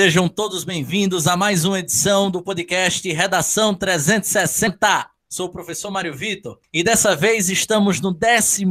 Sejam todos bem-vindos a mais uma edição do podcast Redação 360. Sou o professor Mário Vitor e dessa vez estamos no 14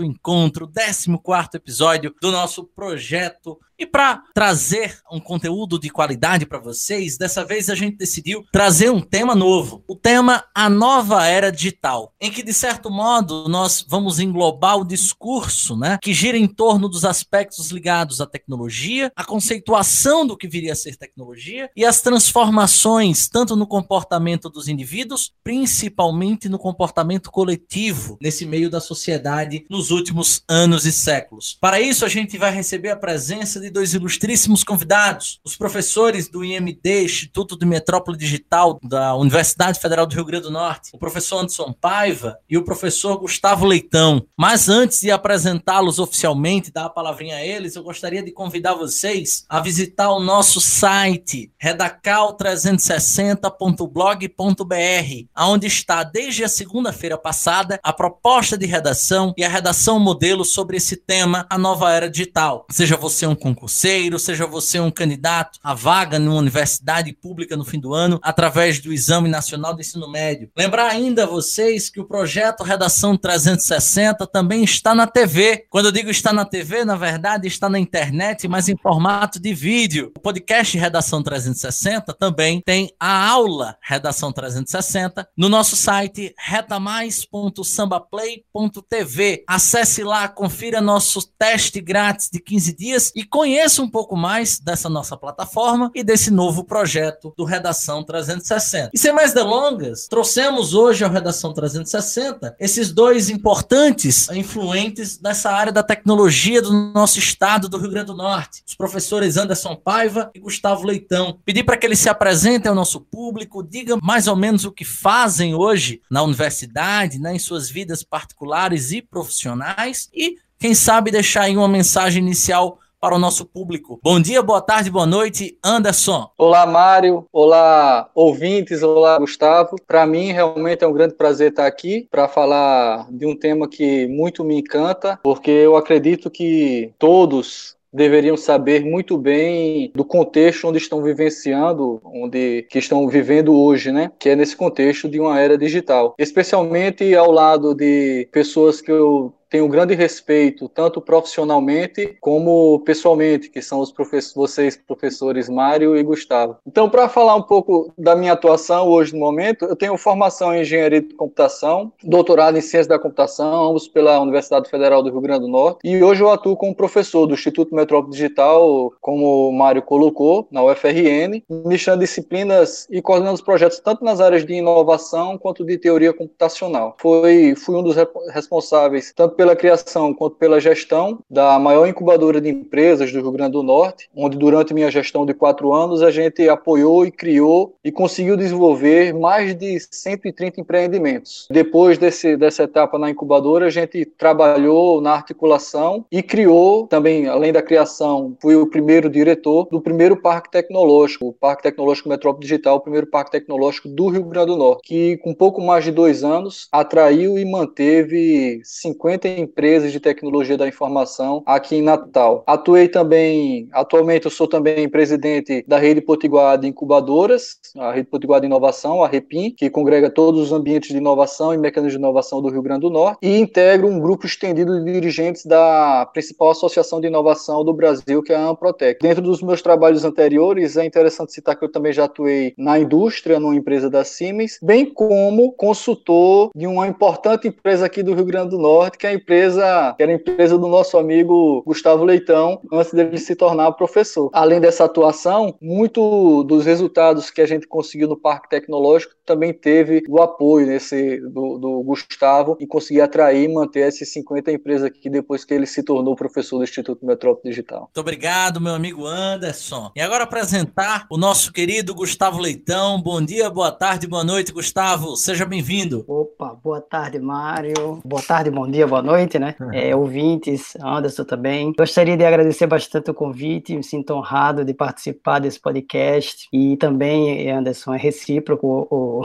encontro, 14 episódio do nosso projeto e para trazer um conteúdo de qualidade para vocês, dessa vez a gente decidiu trazer um tema novo. O tema A Nova Era Digital, em que, de certo modo, nós vamos englobar o discurso né, que gira em torno dos aspectos ligados à tecnologia, a conceituação do que viria a ser tecnologia e as transformações, tanto no comportamento dos indivíduos, principalmente no comportamento coletivo, nesse meio da sociedade nos últimos anos e séculos. Para isso, a gente vai receber a presença de dois ilustríssimos convidados, os professores do IMD, Instituto de Metrópole Digital da Universidade Federal do Rio Grande do Norte, o professor Anderson Paiva e o professor Gustavo Leitão. Mas antes de apresentá-los oficialmente, dar a palavrinha a eles, eu gostaria de convidar vocês a visitar o nosso site redacal360.blog.br, onde está desde a segunda-feira passada a proposta de redação e a redação modelo sobre esse tema, a nova era digital. Seja você um concurseiro, seja você um candidato à vaga numa universidade pública no fim do ano, através do Exame Nacional de Ensino Médio. Lembrar ainda a vocês que o projeto Redação 360 também está na TV. Quando eu digo está na TV, na verdade está na internet, mas em formato de vídeo. O podcast Redação 360 também tem a aula Redação 360 no nosso site retamais.sambaplay.tv. Acesse lá, confira nosso teste grátis de 15 dias e conheça um pouco mais dessa nossa plataforma e desse novo projeto do Redação 360. E sem mais delongas, trouxemos hoje ao Redação 360 esses dois importantes influentes dessa área da tecnologia do nosso estado do Rio Grande do Norte, os professores Anderson Paiva e Gustavo Leitão. Pedi para que eles se apresentem ao nosso público, digam mais ou menos o que fazem hoje na universidade, né, em suas vidas particulares e profissionais e quem sabe deixar aí uma mensagem inicial para o nosso público. Bom dia, boa tarde, boa noite, Anderson. Olá, Mário. Olá, ouvintes. Olá, Gustavo. Para mim, realmente é um grande prazer estar aqui para falar de um tema que muito me encanta, porque eu acredito que todos deveriam saber muito bem do contexto onde estão vivenciando, onde que estão vivendo hoje, né? Que é nesse contexto de uma era digital, especialmente ao lado de pessoas que eu tenho grande respeito, tanto profissionalmente como pessoalmente, que são os professores, vocês, professores Mário e Gustavo. Então, para falar um pouco da minha atuação hoje no momento, eu tenho formação em engenharia de computação, doutorado em ciência da computação, ambos pela Universidade Federal do Rio Grande do Norte, e hoje eu atuo como professor do Instituto Metrópole Digital, como o Mário colocou, na UFRN, ministrando disciplinas e coordenando os projetos tanto nas áreas de inovação quanto de teoria computacional. Foi, fui um dos responsáveis, tanto pela criação quanto pela gestão da maior incubadora de empresas do Rio Grande do Norte, onde durante minha gestão de quatro anos a gente apoiou e criou e conseguiu desenvolver mais de 130 empreendimentos. Depois desse, dessa etapa na incubadora, a gente trabalhou na articulação e criou também, além da criação, fui o primeiro diretor do primeiro parque tecnológico, o Parque Tecnológico Metrópole Digital, o primeiro parque tecnológico do Rio Grande do Norte, que com pouco mais de dois anos atraiu e manteve 50 empresas de tecnologia da informação aqui em Natal. Atuei também, atualmente eu sou também presidente da Rede Potiguar de Incubadoras, a Rede Potiguar de Inovação, a REPIM, que congrega todos os ambientes de inovação e mecanismos de inovação do Rio Grande do Norte, e integro um grupo estendido de dirigentes da principal associação de inovação do Brasil, que é a Amprotec. Dentro dos meus trabalhos anteriores, é interessante citar que eu também já atuei na indústria, numa empresa da Siemens, bem como consultor de uma importante empresa aqui do Rio Grande do Norte, que é empresa, que era a empresa do nosso amigo Gustavo Leitão, antes dele se tornar professor. Além dessa atuação, muito dos resultados que a gente conseguiu no Parque Tecnológico também teve o apoio nesse do, do Gustavo em conseguir atrair e manter essas 50 empresas aqui depois que ele se tornou professor do Instituto Metrópole Digital. Muito obrigado, meu amigo Anderson. E agora apresentar o nosso querido Gustavo Leitão. Bom dia, boa tarde, boa noite, Gustavo. Seja bem-vindo. Opa, boa tarde, Mário. Boa tarde, bom dia, boa noite, né? Uhum. É, ouvintes, Anderson também. Gostaria de agradecer bastante o convite, me sinto honrado de participar desse podcast e também, Anderson, é recíproco o,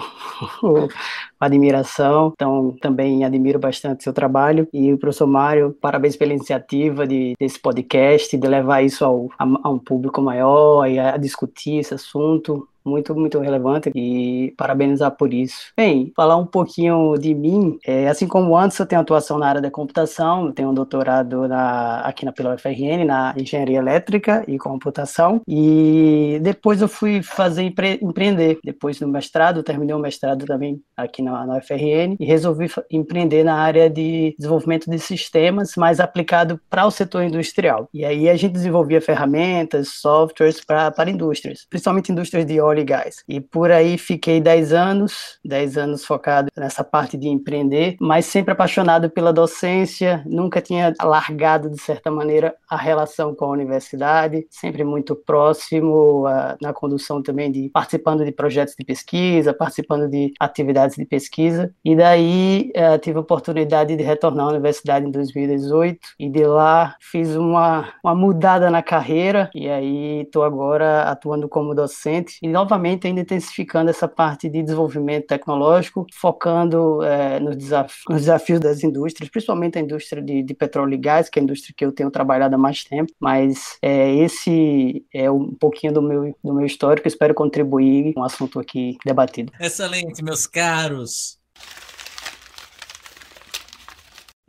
o, a admiração, então também admiro bastante seu trabalho e o professor Mário, parabéns pela iniciativa de, desse podcast, de levar isso ao, a, a um público maior e a discutir esse assunto muito, muito relevante e parabenizar por isso. Bem, falar um pouquinho de mim, é, assim como antes eu tenho atuação na área da computação, eu tenho um doutorado na, aqui na pela UFRN, na engenharia elétrica e computação, e depois eu fui fazer empre, empreender, depois do mestrado, terminei o mestrado também aqui na, na UFRN e resolvi empreender na área de desenvolvimento de sistemas, mais aplicado para o setor industrial. E aí a gente desenvolvia ferramentas, softwares para indústrias, principalmente indústrias de óleo e por aí fiquei 10 anos, 10 anos focado nessa parte de empreender, mas sempre apaixonado pela docência, nunca tinha largado, de certa maneira, a relação com a universidade, sempre muito próximo uh, na condução também de participando de projetos de pesquisa, participando de atividades de pesquisa. E daí uh, tive a oportunidade de retornar à universidade em 2018 e de lá fiz uma, uma mudada na carreira e aí estou agora atuando como docente e novamente ainda intensificando essa parte de desenvolvimento tecnológico, focando é, nos, desaf nos, desafios das indústrias, principalmente a indústria de, de, petróleo e gás, que é a indústria que eu tenho trabalhado há mais tempo, mas é, esse é um pouquinho do meu, do meu histórico, espero contribuir com o assunto aqui debatido. Excelente, meus caros.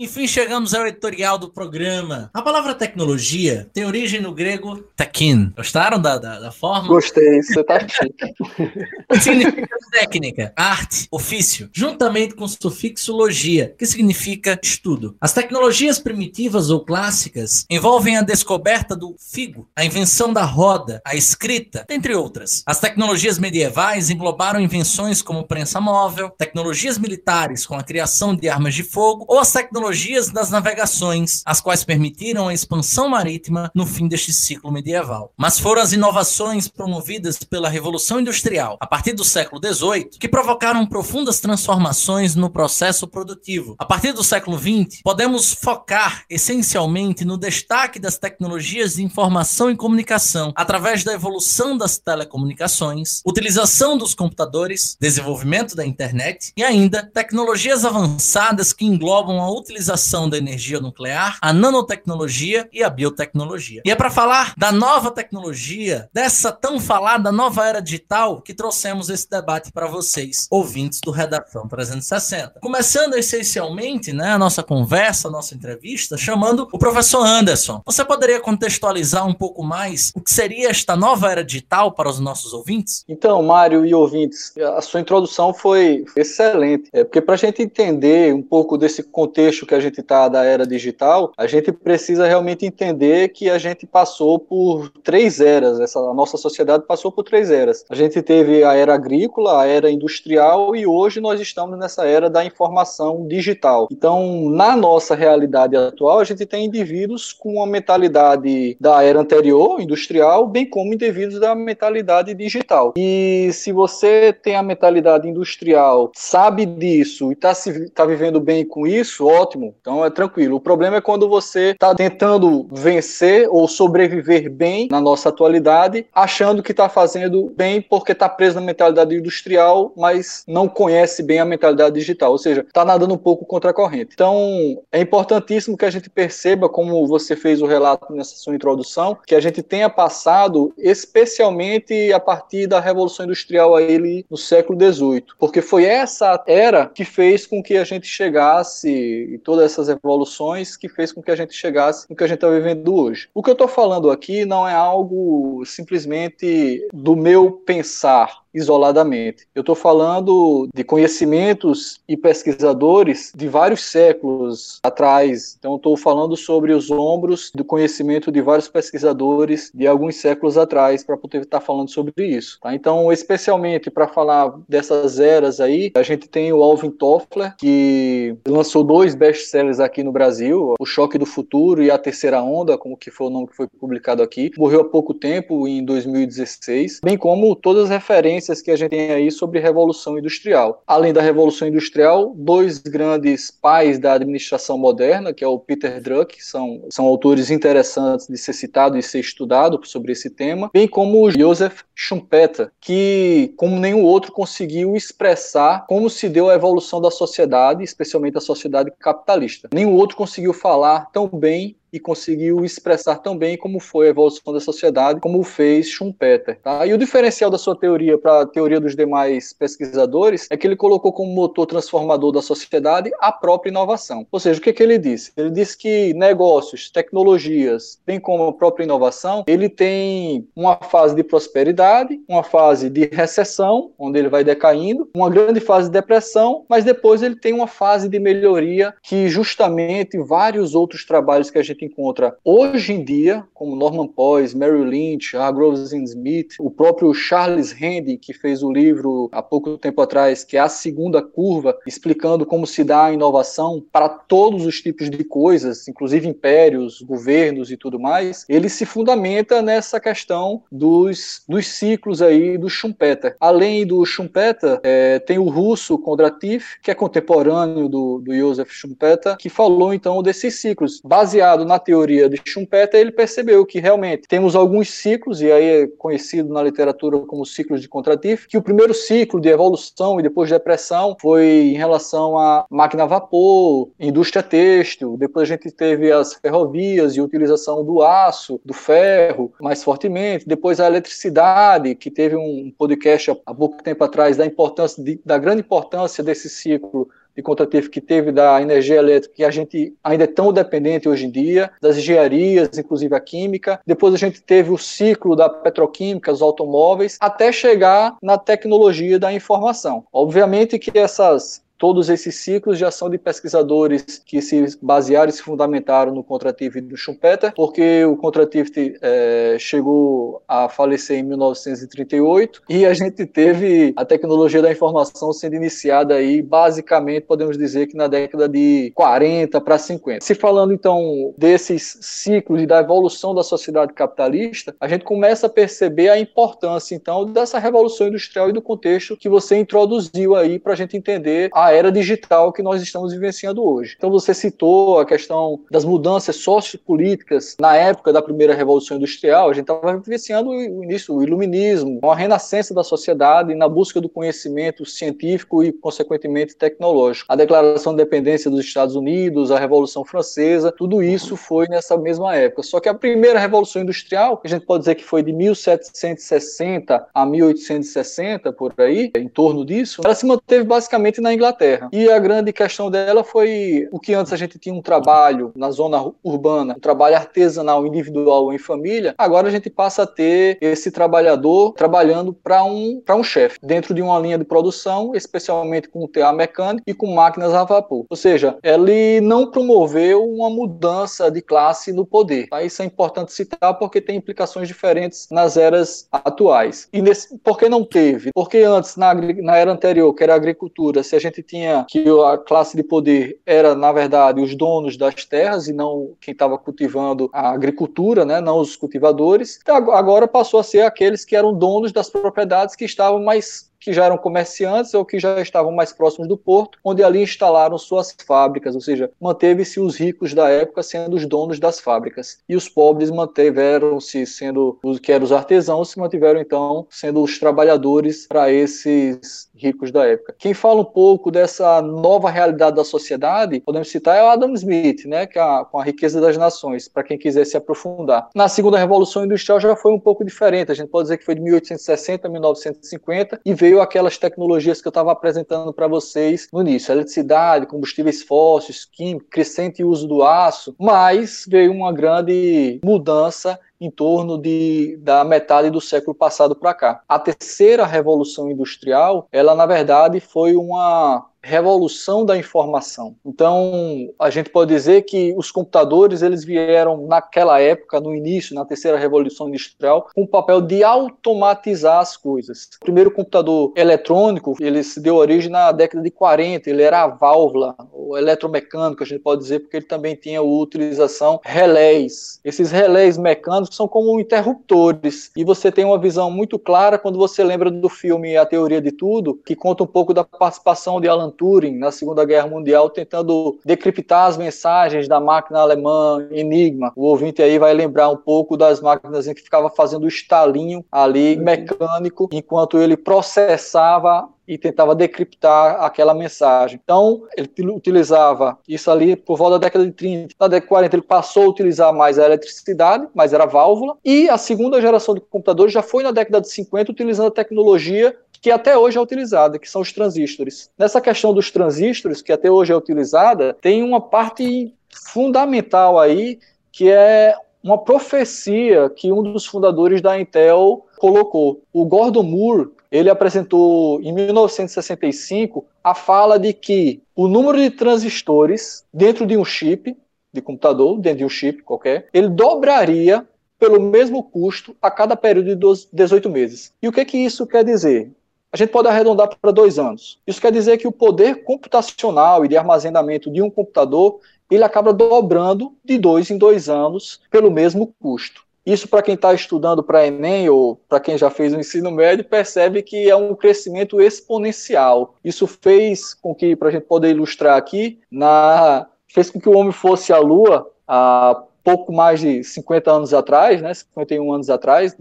Enfim, chegamos ao editorial do programa. A palavra tecnologia tem origem no grego tekin. Gostaram da, da, da forma? Gostei, você tá chique. significa técnica, arte, ofício, juntamente com o sufixo logia, que significa estudo. As tecnologias primitivas ou clássicas envolvem a descoberta do figo, a invenção da roda, a escrita, entre outras. As tecnologias medievais englobaram invenções como prensa móvel, tecnologias militares com a criação de armas de fogo ou as tecnologias tecnologias das navegações, as quais permitiram a expansão marítima no fim deste ciclo medieval. Mas foram as inovações promovidas pela Revolução Industrial, a partir do século XVIII, que provocaram profundas transformações no processo produtivo. A partir do século XX, podemos focar essencialmente no destaque das tecnologias de informação e comunicação, através da evolução das telecomunicações, utilização dos computadores, desenvolvimento da internet e ainda tecnologias avançadas que englobam a utilização utilização da energia nuclear, a nanotecnologia e a biotecnologia. E é para falar da nova tecnologia, dessa tão falada nova era digital, que trouxemos esse debate para vocês, ouvintes do Redação 360. Começando essencialmente né, a nossa conversa, a nossa entrevista, chamando o professor Anderson. Você poderia contextualizar um pouco mais o que seria esta nova era digital para os nossos ouvintes? Então, Mário e ouvintes, a sua introdução foi excelente, é porque para a gente entender um pouco desse contexto que a gente está da era digital, a gente precisa realmente entender que a gente passou por três eras, essa, a nossa sociedade passou por três eras. A gente teve a era agrícola, a era industrial e hoje nós estamos nessa era da informação digital. Então, na nossa realidade atual, a gente tem indivíduos com uma mentalidade da era anterior, industrial, bem como indivíduos da mentalidade digital. E se você tem a mentalidade industrial, sabe disso e está tá vivendo bem com isso, ótimo ótimo, então é tranquilo. O problema é quando você está tentando vencer ou sobreviver bem na nossa atualidade, achando que está fazendo bem porque está preso na mentalidade industrial, mas não conhece bem a mentalidade digital, ou seja, está nadando um pouco contra a corrente. Então, é importantíssimo que a gente perceba, como você fez o relato nessa sua introdução, que a gente tenha passado, especialmente a partir da Revolução Industrial aí no século XVIII, porque foi essa era que fez com que a gente chegasse todas essas evoluções que fez com que a gente chegasse no que a gente está vivendo hoje. O que eu estou falando aqui não é algo simplesmente do meu pensar, isoladamente. Eu estou falando de conhecimentos e pesquisadores de vários séculos atrás. Então, estou falando sobre os ombros do conhecimento de vários pesquisadores de alguns séculos atrás para poder estar tá falando sobre isso. Tá? Então, especialmente para falar dessas eras aí, a gente tem o Alvin Toffler, que lançou dois best-sellers aqui no Brasil, O Choque do Futuro e A Terceira Onda, como que foi o nome que foi publicado aqui. Morreu há pouco tempo, em 2016, bem como todas as referências referências que a gente tem aí sobre Revolução Industrial. Além da Revolução Industrial, dois grandes pais da administração moderna, que é o Peter Drucker, são, são autores interessantes de ser citado e ser estudado sobre esse tema, bem como o Joseph Schumpeter, que, como nenhum outro, conseguiu expressar como se deu a evolução da sociedade, especialmente a sociedade capitalista. Nenhum outro conseguiu falar tão bem e conseguiu expressar tão bem como foi a evolução da sociedade, como fez Schumpeter. Tá? E o diferencial da sua teoria para a teoria dos demais pesquisadores é que ele colocou como motor transformador da sociedade a própria inovação. Ou seja, o que, que ele disse? Ele disse que negócios, tecnologias, bem como a própria inovação, ele tem uma fase de prosperidade, uma fase de recessão, onde ele vai decaindo, uma grande fase de depressão, mas depois ele tem uma fase de melhoria que justamente vários outros trabalhos que a gente gente encontra hoje em dia, como Norman Poise, Mary Lynch, Hargroves Smith, o próprio Charles Handy, que fez o livro há pouco tempo atrás, que é a segunda curva, explicando como se dá a inovação para todos os tipos de coisas, inclusive impérios, governos e tudo mais, ele se fundamenta nessa questão dos, dos ciclos aí do Schumpeter. Além do Schumpeter, é, tem o russo Kondratiev, que é contemporâneo do, do Joseph Schumpeter, que falou então desses ciclos, baseado na teoria de Schumpeter, ele percebeu que realmente temos alguns ciclos, e aí é conhecido na literatura como ciclos de Contratif, que o primeiro ciclo de evolução e depois de depressão foi em relação à máquina a vapor, indústria têxtil, depois a gente teve as ferrovias e utilização do aço, do ferro, mais fortemente, depois a eletricidade, que teve um podcast há pouco tempo atrás da importância, de, da grande importância desse ciclo de contrativo que teve da energia elétrica, que a gente ainda é tão dependente hoje em dia, das engenharias, inclusive a química. Depois a gente teve o ciclo da petroquímica, os automóveis, até chegar na tecnologia da informação. Obviamente que essas Todos esses ciclos já são de pesquisadores que se basearam e se fundamentaram no Contrative do Schumpeter, porque o Contrative é, chegou a falecer em 1938 e a gente teve a tecnologia da informação sendo iniciada aí, basicamente, podemos dizer que na década de 40 para 50. Se falando então desses ciclos e da evolução da sociedade capitalista, a gente começa a perceber a importância então dessa revolução industrial e do contexto que você introduziu aí para a gente entender a era digital que nós estamos vivenciando hoje. Então você citou a questão das mudanças sociopolíticas na época da primeira revolução industrial, a gente estava vivenciando o início do iluminismo, uma renascença da sociedade na busca do conhecimento científico e consequentemente tecnológico. A declaração de independência dos Estados Unidos, a Revolução Francesa, tudo isso foi nessa mesma época. Só que a primeira revolução industrial, a gente pode dizer que foi de 1760 a 1860 por aí, em torno disso, ela se manteve basicamente na Inglaterra Inglaterra. E a grande questão dela foi o que antes a gente tinha um trabalho na zona urbana, um trabalho artesanal individual em família, agora a gente passa a ter esse trabalhador trabalhando para um, um chefe, dentro de uma linha de produção, especialmente com o TA mecânico e com máquinas a vapor. Ou seja, ele não promoveu uma mudança de classe no poder. Tá? Isso é importante citar porque tem implicações diferentes nas eras atuais. E nesse, por que não teve? Porque antes, na, na era anterior, que era a agricultura, se a gente tinha que a classe de poder era, na verdade, os donos das terras e não quem estava cultivando a agricultura, né, não os cultivadores. Então, agora passou a ser aqueles que eram donos das propriedades que estavam mais que já eram comerciantes ou que já estavam mais próximos do porto, onde ali instalaram suas fábricas, ou seja, manteve-se os ricos da época sendo os donos das fábricas e os pobres mantiveram-se sendo os que eram os artesãos, se mantiveram então sendo os trabalhadores para esses ricos da época. Quem fala um pouco dessa nova realidade da sociedade, podemos citar é o Adam Smith, né, que é a, com a riqueza das nações, para quem quiser se aprofundar. Na segunda revolução industrial já foi um pouco diferente, a gente pode dizer que foi de 1860 a 1950 e veio veio aquelas tecnologias que eu estava apresentando para vocês no início, eletricidade, combustíveis fósseis, química, crescente uso do aço, mas veio uma grande mudança em torno de, da metade do século passado para cá. A terceira revolução industrial, ela na verdade foi uma revolução da informação. Então, a gente pode dizer que os computadores eles vieram naquela época, no início, na terceira revolução industrial, com o papel de automatizar as coisas. O primeiro computador eletrônico, ele se deu origem na década de 40, ele era a válvula, o eletromecânico, a gente pode dizer, porque ele também tinha a utilização relés. Esses relés mecânicos são como interruptores, e você tem uma visão muito clara quando você lembra do filme A Teoria de Tudo, que conta um pouco da participação de Alan Turing na Segunda Guerra Mundial tentando decriptar as mensagens da máquina alemã Enigma. O ouvinte aí vai lembrar um pouco das máquinas em que ficava fazendo o estalinho ali mecânico enquanto ele processava e tentava decriptar aquela mensagem. Então, ele utilizava isso ali por volta da década de 30. Na década de 40, ele passou a utilizar mais a eletricidade, mas era válvula. E a segunda geração de computadores já foi na década de 50, utilizando a tecnologia que até hoje é utilizada, que são os transistores. Nessa questão dos transistores, que até hoje é utilizada, tem uma parte fundamental aí, que é uma profecia que um dos fundadores da Intel colocou. O Gordon Moore, ele apresentou em 1965 a fala de que o número de transistores dentro de um chip de computador, dentro de um chip qualquer, ele dobraria pelo mesmo custo a cada período de 18 meses. E o que, que isso quer dizer? A gente pode arredondar para dois anos. Isso quer dizer que o poder computacional e de armazenamento de um computador ele acaba dobrando de dois em dois anos pelo mesmo custo. Isso, para quem está estudando para Enem ou para quem já fez o ensino médio, percebe que é um crescimento exponencial. Isso fez com que, para a gente poder ilustrar aqui, na, fez com que o homem fosse à Lua há pouco mais de 50 anos atrás, né, 51 anos atrás,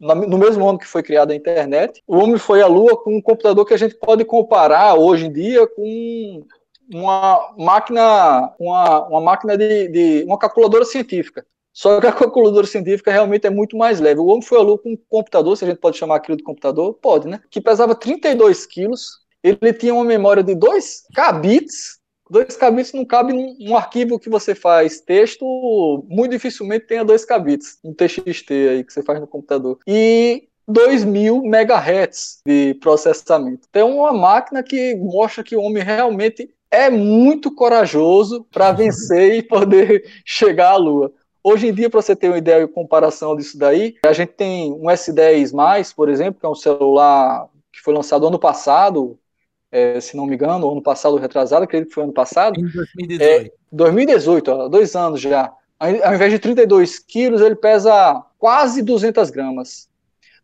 no mesmo ano que foi criada a internet, o homem foi à Lua com um computador que a gente pode comparar hoje em dia com uma máquina, uma, uma máquina de, de uma calculadora científica. Só que a calculadora científica realmente é muito mais leve. O homem foi à Lua com um computador, se a gente pode chamar aquilo de computador, pode, né? Que pesava 32 quilos. Ele tinha uma memória de 2 kbits dois kbits não cabe num, arquivo que você faz texto, muito dificilmente tenha dois kbits, um TXT aí que você faz no computador. E 2000 megahertz de processamento. Tem uma máquina que mostra que o homem realmente é muito corajoso para vencer e poder chegar à Lua. Hoje em dia, para você ter uma ideia e comparação disso daí, a gente tem um S10+, por exemplo, que é um celular que foi lançado ano passado, é, se não me engano, ano passado, retrasado, acredito que foi ano passado. Em 2018. É, 2018, ó, dois anos já. Ao invés de 32 quilos, ele pesa quase 200 gramas.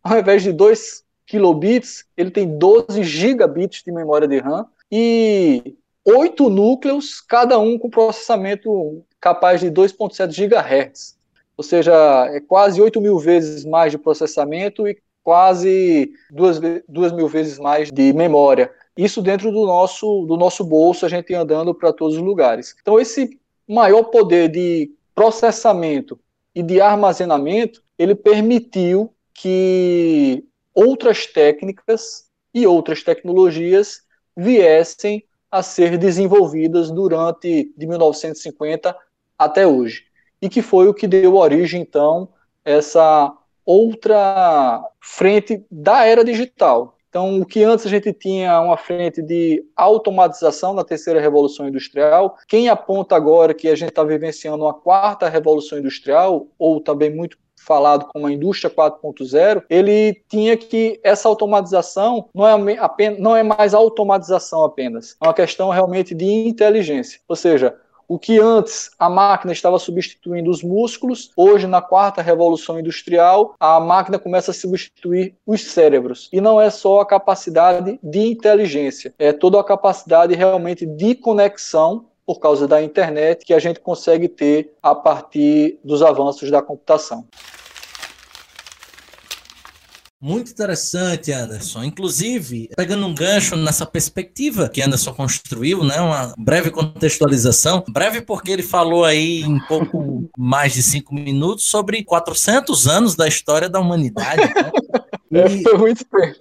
Ao invés de 2 kilobits, ele tem 12 gigabits de memória de RAM e oito núcleos, cada um com processamento capaz de 2.7 GHz. Ou seja, é quase 8 mil vezes mais de processamento e quase duas, duas mil vezes mais de memória. Isso dentro do nosso, do nosso bolso, a gente andando para todos os lugares. Então, esse maior poder de processamento e de armazenamento, ele permitiu que outras técnicas e outras tecnologias viessem a ser desenvolvidas durante de 1950 até hoje. E que foi o que deu origem, então, essa outra frente da era digital, então, o que antes a gente tinha uma frente de automatização na terceira revolução industrial, quem aponta agora que a gente está vivenciando uma quarta revolução industrial, ou também muito falado como a indústria 4.0, ele tinha que essa automatização não é, apenas, não é mais automatização apenas, é uma questão realmente de inteligência. Ou seja, o que antes a máquina estava substituindo os músculos, hoje, na quarta revolução industrial, a máquina começa a substituir os cérebros. E não é só a capacidade de inteligência, é toda a capacidade realmente de conexão por causa da internet que a gente consegue ter a partir dos avanços da computação. Muito interessante, Anderson. Inclusive, pegando um gancho nessa perspectiva que Anderson construiu, né, uma breve contextualização, breve porque ele falou aí em pouco mais de cinco minutos sobre 400 anos da história da humanidade. Né? É, foi muito tempo.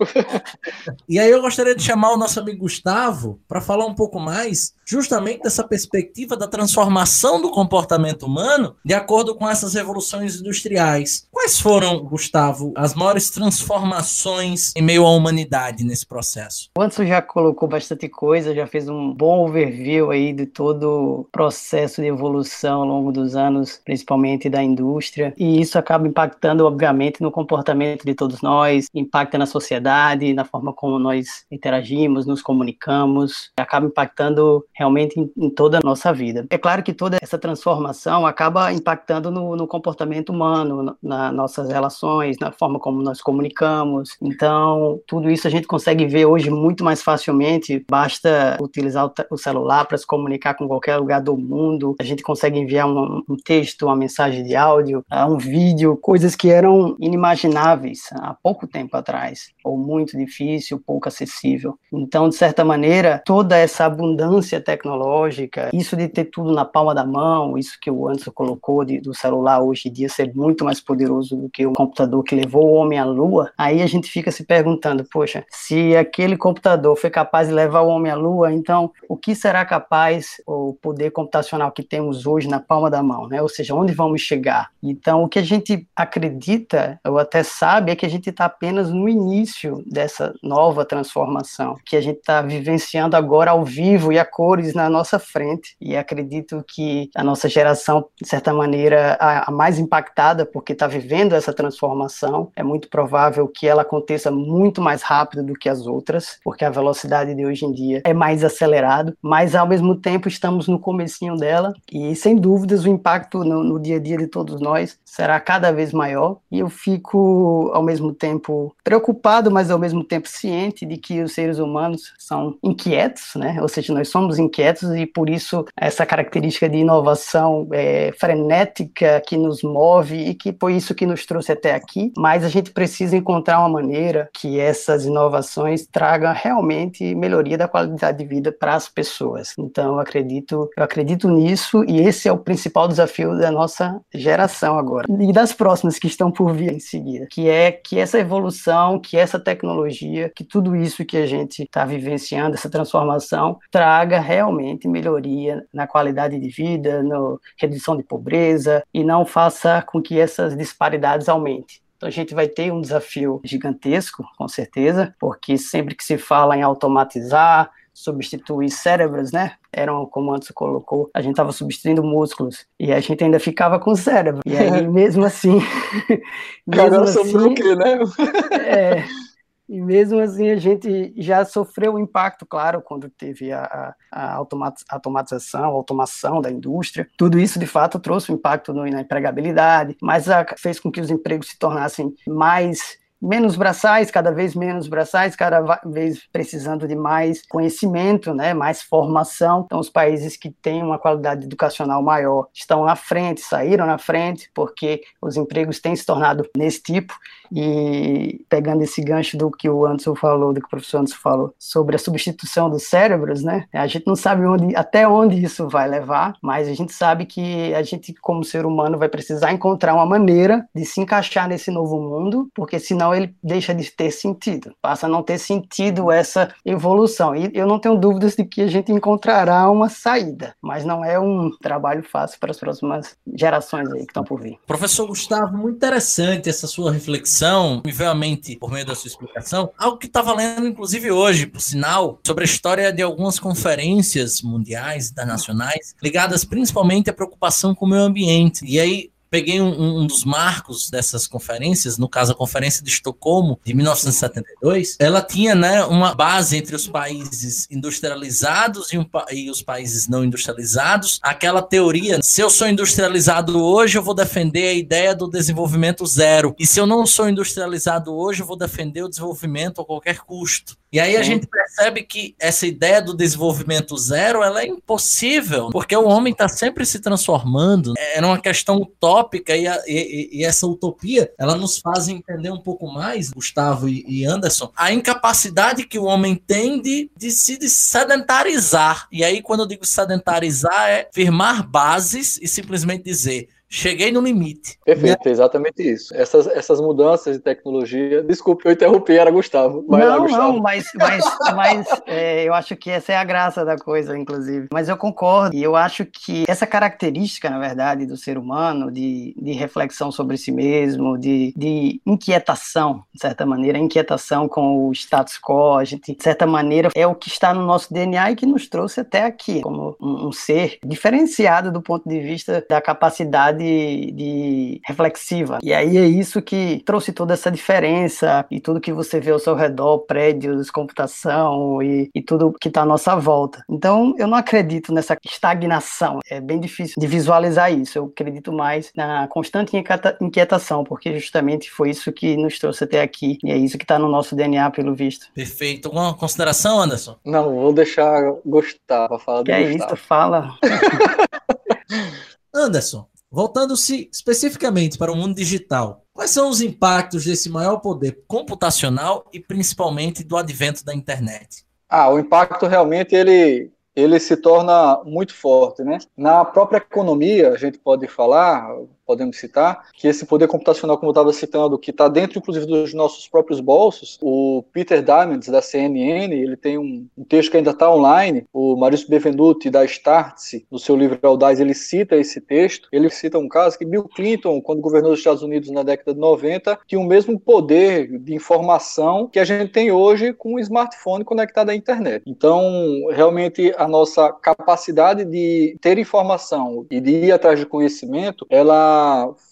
e aí eu gostaria de chamar o nosso amigo Gustavo para falar um pouco mais justamente dessa perspectiva da transformação do comportamento humano de acordo com essas revoluções industriais. Quais foram, Gustavo, as maiores transformações em meio à humanidade nesse processo? O Anderson já colocou bastante coisa, já fez um bom overview aí de todo o processo de evolução ao longo dos anos, principalmente da indústria, e isso acaba impactando, obviamente, no comportamento de todos nós, impacta na sociedade, na forma como nós interagimos, nos comunicamos, acaba impactando realmente em, em, toda a nossa vida. É claro que toda essa transformação acaba impactando no, no comportamento humano, nas nossas relações, na forma como nós comunicamos. Então, tudo isso a gente consegue ver hoje muito mais facilmente. Basta utilizar o, o celular para se comunicar com qualquer lugar do mundo. A gente consegue enviar um, um texto, uma mensagem de áudio, ah, um vídeo, coisas que eram inimagináveis há pouco tempo atrás, ou muito difícil, pouco acessível. Então, de certa maneira, toda essa abundância tecnológica, isso de ter tudo na palma da mão, isso que o Anderson colocou de, do celular hoje em dia ser muito mais poderoso do que o computador que levou o homem à lua, aí a gente fica se perguntando, poxa, se aquele computador foi capaz de levar o homem à lua, então o que será capaz o poder computacional que temos hoje na palma da mão, né? Ou seja, onde vamos chegar? Então, o que a gente acredita, ou até sabe, é que a gente está apenas no início dessa nova transformação, que a gente está vivenciando agora ao vivo e a cores na nossa frente. E acredito que a nossa geração, de certa maneira, a, a mais impactada porque está vivendo essa transformação, é muito provável que ela aconteça muito mais rápido do que as outras, porque a velocidade de hoje em dia é mais acelerado, mas ao mesmo tempo estamos no comecinho dela. E sem dúvidas o impacto no, no dia a dia de todos nós será cada vez maior. E eu fico ao mesmo tempo preocupado, mas ao mesmo tempo ciente de que os seres humanos são inquietos, né? Ou seja, nós somos inquietos e por isso essa característica de inovação é, frenética que nos move e que foi isso que nos trouxe até aqui. Mas a gente precisa encontrar uma maneira que essas inovações tragam realmente melhoria da qualidade de vida para as pessoas. Então eu acredito, eu acredito nisso e esse é o principal desafio da nossa geração agora e das próximas que estão por vir em seguida, que é que essa evolução, que essa tecnologia, que tudo isso que a gente está vivenciando, essa transformação, traga realmente melhoria na qualidade de vida, na redução de pobreza e não faça com que essas disparidades aumentem. Então a gente vai ter um desafio gigantesco, com certeza, porque sempre que se fala em automatizar, substituir cérebros, né? Eram, como antes colocou, a gente estava substituindo músculos e a gente ainda ficava com o cérebro. E aí, mesmo assim. mesmo assim, o quê, né? é, e mesmo assim a gente já sofreu o impacto, claro, quando teve a, a automatização, a automação da indústria. Tudo isso, de fato, trouxe um impacto na empregabilidade, mas a, fez com que os empregos se tornassem mais menos braçais, cada vez menos braçais, cada vez precisando de mais conhecimento, né, mais formação. Então, os países que têm uma qualidade educacional maior estão na frente, saíram na frente, porque os empregos têm se tornado nesse tipo. E pegando esse gancho do que o Anderson falou, do que o professor Anderson falou, sobre a substituição dos cérebros, né? A gente não sabe onde, até onde isso vai levar, mas a gente sabe que a gente, como ser humano, vai precisar encontrar uma maneira de se encaixar nesse novo mundo, porque senão ele deixa de ter sentido, passa a não ter sentido essa evolução. E eu não tenho dúvidas de que a gente encontrará uma saída, mas não é um trabalho fácil para as próximas gerações aí que estão por vir. Professor Gustavo, muito interessante essa sua reflexão me veio à mente por meio da sua explicação, algo que estava lendo, inclusive hoje, por sinal, sobre a história de algumas conferências mundiais, internacionais, ligadas principalmente à preocupação com o meio ambiente. E aí, peguei um, um, dos marcos dessas conferências, no caso a Conferência de Estocolmo, de 1972, ela tinha né, uma base entre os países industrializados e, um, e, os países não industrializados. Aquela teoria, se eu sou industrializado hoje, eu vou defender a ideia do desenvolvimento zero. E se eu não sou industrializado hoje, eu vou defender o desenvolvimento a qualquer custo. E aí a gente percebe que essa ideia do desenvolvimento zero ela é impossível, porque o homem está sempre se transformando. Era uma questão utópica e, a, e, e, essa utopia ela nos faz entender um pouco mais, Gustavo e, e Anderson, a incapacidade que o homem tem de, de se de sedentarizar. E aí, quando eu digo sedentarizar, é firmar bases e simplesmente dizer cheguei no limite. Perfeito, é exatamente isso. Essas, essas mudanças de tecnologia. Desculpe, eu interrompi, era Gustavo. Vai não, lá, Gustavo. não, mas, mas, mas é, eu acho que essa é a graça da coisa, inclusive. Mas eu concordo, e eu acho que essa característica, na verdade, do ser humano, de, de reflexão sobre si mesmo, de, de inquietação, de certa maneira, inquietação com o status quo, a gente, de certa maneira, é o que está no nosso DNA e que nos trouxe até aqui, como um, um ser diferenciado do ponto de vista da capacidade de reflexiva. E aí é isso que trouxe toda essa diferença e tudo que você vê ao seu redor, prédios, computação e, e tudo que está à nossa volta. Então, eu não acredito nessa estagnação. É bem difícil de visualizar isso. Eu acredito mais na constante inquietação, porque justamente foi isso que nos trouxe até aqui e é isso que está no nosso DNA, pelo visto. Perfeito. Alguma consideração, Anderson? Não, vou deixar Gustavo falar que do é Gustavo. isso, fala. Anderson, Voltando-se especificamente para o mundo digital, quais são os impactos desse maior poder computacional e principalmente do advento da internet? Ah, o impacto realmente ele ele se torna muito forte, né? Na própria economia, a gente pode falar, podemos citar, que esse poder computacional, como eu estava citando, que está dentro, inclusive, dos nossos próprios bolsos, o Peter Diamond, da CNN, ele tem um, um texto que ainda está online, o Maurício Benvenuti, da Startse, no seu livro Audaz, ele cita esse texto, ele cita um caso que Bill Clinton, quando governou os Estados Unidos na década de 90, tinha o mesmo poder de informação que a gente tem hoje com um smartphone conectado à internet. Então, realmente, a nossa capacidade de ter informação e de ir atrás de conhecimento, ela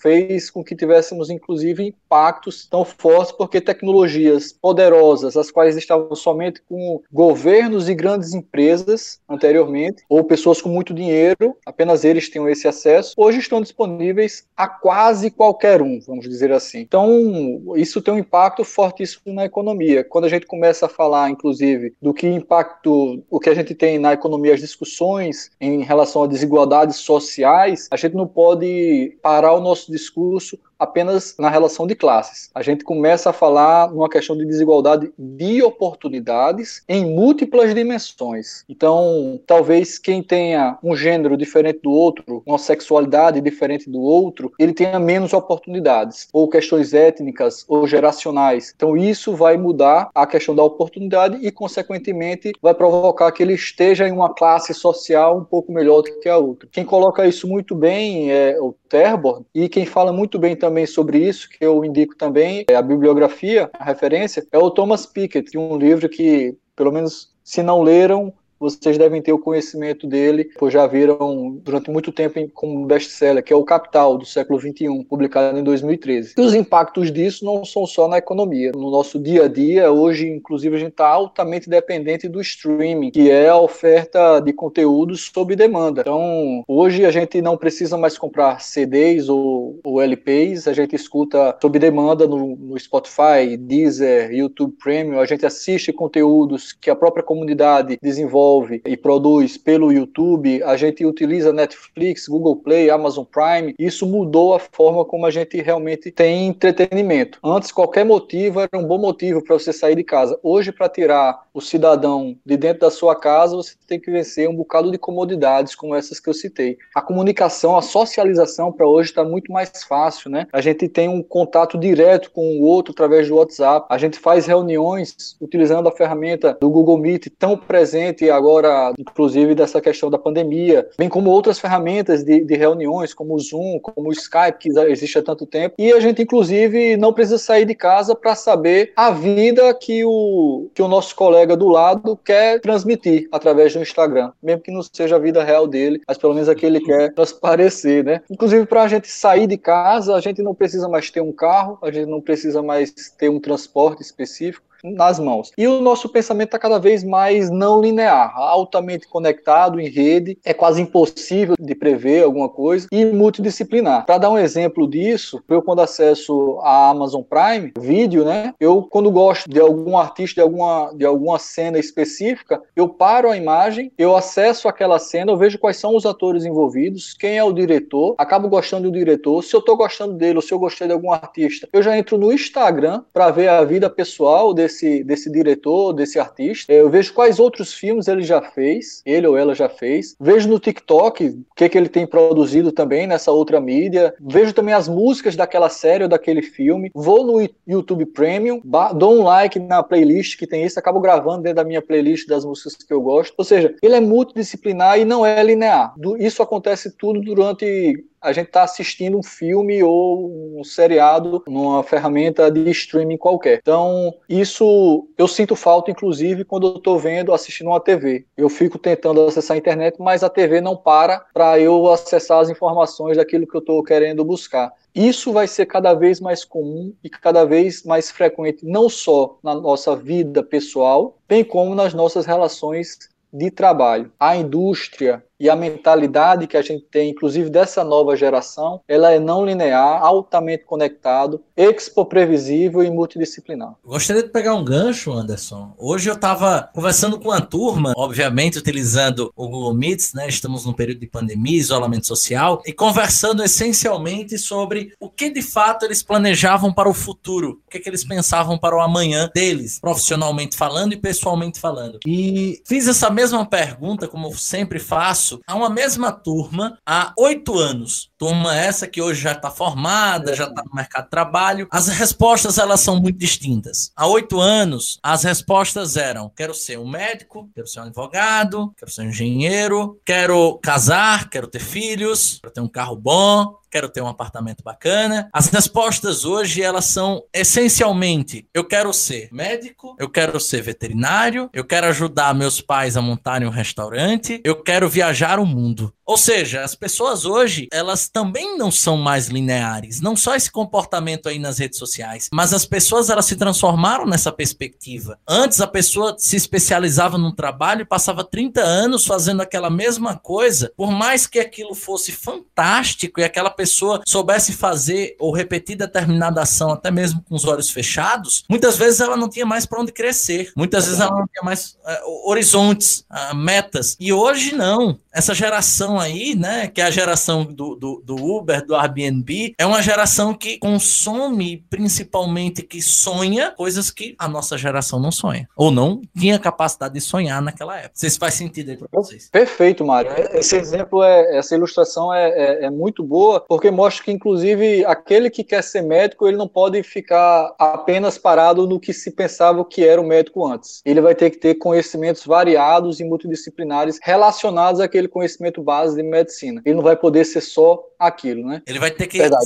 fez com que tivéssemos, inclusive, impactos tão fortes, porque tecnologias poderosas, as quais estavam somente com governos e grandes empresas anteriormente, ou pessoas com muito dinheiro, apenas eles tinham esse acesso, hoje estão disponíveis a quase qualquer um, vamos dizer assim. Então, isso tem um impacto fortíssimo na economia. Quando a gente começa a falar, inclusive, do que impacto, o que a gente tem na economia, as discussões em relação a desigualdades sociais, a gente não pode parar parar o nosso discurso apenas na relação de classes. A gente começa a falar numa questão de desigualdade de oportunidades em múltiplas dimensões. Então, talvez quem tenha um gênero diferente do outro, uma sexualidade diferente do outro, ele tenha menos oportunidades, ou questões étnicas ou geracionais. Então, isso vai mudar a questão da oportunidade e, consequentemente, vai provocar que ele esteja em uma classe social um pouco melhor do que a outra. Quem coloca isso muito bem é o Terborn, e quem fala muito bem também sobre isso, que eu indico também, é a bibliografia, a referência, é o Thomas Piketty, um livro que, pelo menos, se não leram, vocês devem ter o conhecimento dele, pois já viram durante muito tempo como best-seller, que é o Capital, do século XXI, publicado em 2013. E os impactos disso não são só na economia. No nosso dia a dia, hoje, inclusive, a gente está altamente dependente do streaming, que é a oferta de conteúdos sob demanda. Então, hoje a gente não precisa mais comprar CDs ou, ou LPs, a gente escuta sob demanda no, no Spotify, Deezer, YouTube Premium, a gente assiste conteúdos que a própria comunidade desenvolve desenvolve e produz pelo YouTube, a gente utiliza Netflix, Google Play, Amazon Prime. Isso mudou a forma como a gente realmente tem entretenimento. Antes, qualquer motivo era um bom motivo para você sair de casa. Hoje, para tirar o cidadão de dentro da sua casa, você tem que vencer um bocado de comodidades como essas que eu citei. A comunicação, a socialização para hoje está muito mais fácil, né? A gente tem um contato direto com o outro através do WhatsApp. A gente faz reuniões utilizando a ferramenta do Google Meet tão presente agora, inclusive, dessa questão da pandemia, bem como outras ferramentas de, de reuniões, como o Zoom, como o Skype, que existe há tanto tempo. E a gente, inclusive, não precisa sair de casa para saber a vida que o, que o nosso colega do lado quer transmitir através do Instagram, mesmo que não seja a vida real dele, mas pelo menos a que ele quer transparecer, né? Inclusive, para a gente sair de casa, a gente não precisa mais ter um carro, a gente não precisa mais ter um transporte específico nas mãos. E o nosso pensamento está cada vez mais não linear, altamente conectado em rede, é quase impossível de prever alguma coisa e multidisciplinar. Para dar um exemplo disso, eu quando acesso a Amazon Prime Video, né, eu quando gosto de algum artista, de alguma, de alguma cena específica, eu paro a imagem, eu acesso aquela cena, eu vejo quais são os atores envolvidos, quem é o diretor, acabo gostando do diretor, se eu estou gostando dele ou se eu gostei de algum artista, eu já entro no Instagram para ver a vida pessoal desse desse, desse diretor, desse artista. Eu vejo quais outros filmes ele já fez, ele ou ela já fez. Vejo no TikTok o que, que ele tem produzido também nessa outra mídia. Vejo também as músicas daquela série ou daquele filme. Vou no YouTube Premium, dou um like na playlist que tem isso, acabo gravando dentro da minha playlist das músicas que eu gosto. Ou seja, ele é multidisciplinar e não é linear. Isso acontece tudo durante a gente está assistindo um filme ou um seriado numa ferramenta de streaming qualquer. Então, isso eu sinto falta, inclusive, quando eu estou vendo, assistindo uma TV. Eu fico tentando acessar a internet, mas a TV não para para eu acessar as informações daquilo que eu estou querendo buscar. Isso vai ser cada vez mais comum e cada vez mais frequente, não só na nossa vida pessoal, bem como nas nossas relações de trabalho. A indústria e a mentalidade que a gente tem, inclusive dessa nova geração, ela é não linear, altamente conectado, expo previsível e multidisciplinar. Gostaria de pegar um gancho, Anderson. Hoje eu estava conversando com uma turma, obviamente utilizando o Google Meets, né? Estamos num período de pandemia, isolamento social, e conversando essencialmente sobre o que de fato eles planejavam para o futuro, o que, que eles pensavam para o amanhã deles, profissionalmente falando e pessoalmente falando. E fiz essa mesma pergunta, como sempre faço a uma mesma turma há oito anos. Turma essa que hoje já está formada, já está no mercado de trabalho. As respostas elas são muito distintas. Há oito anos, as respostas eram: quero ser um médico, quero ser um advogado, quero ser um engenheiro, quero casar, quero ter filhos, quero ter um carro bom, quero ter um apartamento bacana. As respostas hoje elas são essencialmente: eu quero ser médico, eu quero ser veterinário, eu quero ajudar meus pais a montarem um restaurante, eu quero viajar o mundo. Ou seja, as pessoas hoje, elas também não são mais lineares. Não só esse comportamento aí nas redes sociais, mas as pessoas elas se transformaram nessa perspectiva. Antes a pessoa se especializava num trabalho e passava 30 anos fazendo aquela mesma coisa, por mais que aquilo fosse fantástico e aquela pessoa soubesse fazer ou repetir determinada ação até mesmo com os olhos fechados, muitas vezes ela não tinha mais para onde crescer. Muitas vezes ela não tinha mais uh, horizontes, uh, metas. E hoje não. Essa geração aí, né, que é a geração do, do, do, Uber, do Airbnb, é uma geração que consome, principalmente que sonha coisas que a nossa geração não sonha. Ou não tinha capacidade de sonhar naquela época. Se faz sentido aí para vocês. Perfeito, Mário. Esse exemplo, é, essa ilustração é, é, é, muito boa, porque mostra que, inclusive, aquele que quer ser médico, ele não pode ficar apenas parado no que se pensava que era o médico antes. Ele vai ter que ter conhecimentos variados e multidisciplinares relacionados àquele conhecimento básico base de medicina. Ele não vai poder ser só aquilo, né? Ele vai ter que Verdade,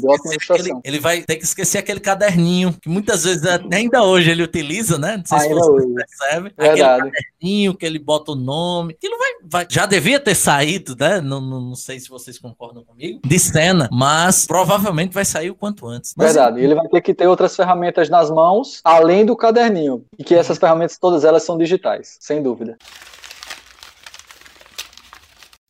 aquele, ele vai ter que esquecer aquele caderninho que muitas vezes ainda hoje ele utiliza, né? Não sei se você hoje. percebe. Verdade. Aquele caderninho que ele bota o nome. Aquilo vai, vai já devia ter saído, né? Não, não, não, sei se vocês concordam comigo. De cena, mas provavelmente vai sair o quanto antes. Mas, Verdade. Ele vai ter que ter outras ferramentas nas mãos além do caderninho e que essas ferramentas todas elas são digitais, sem dúvida.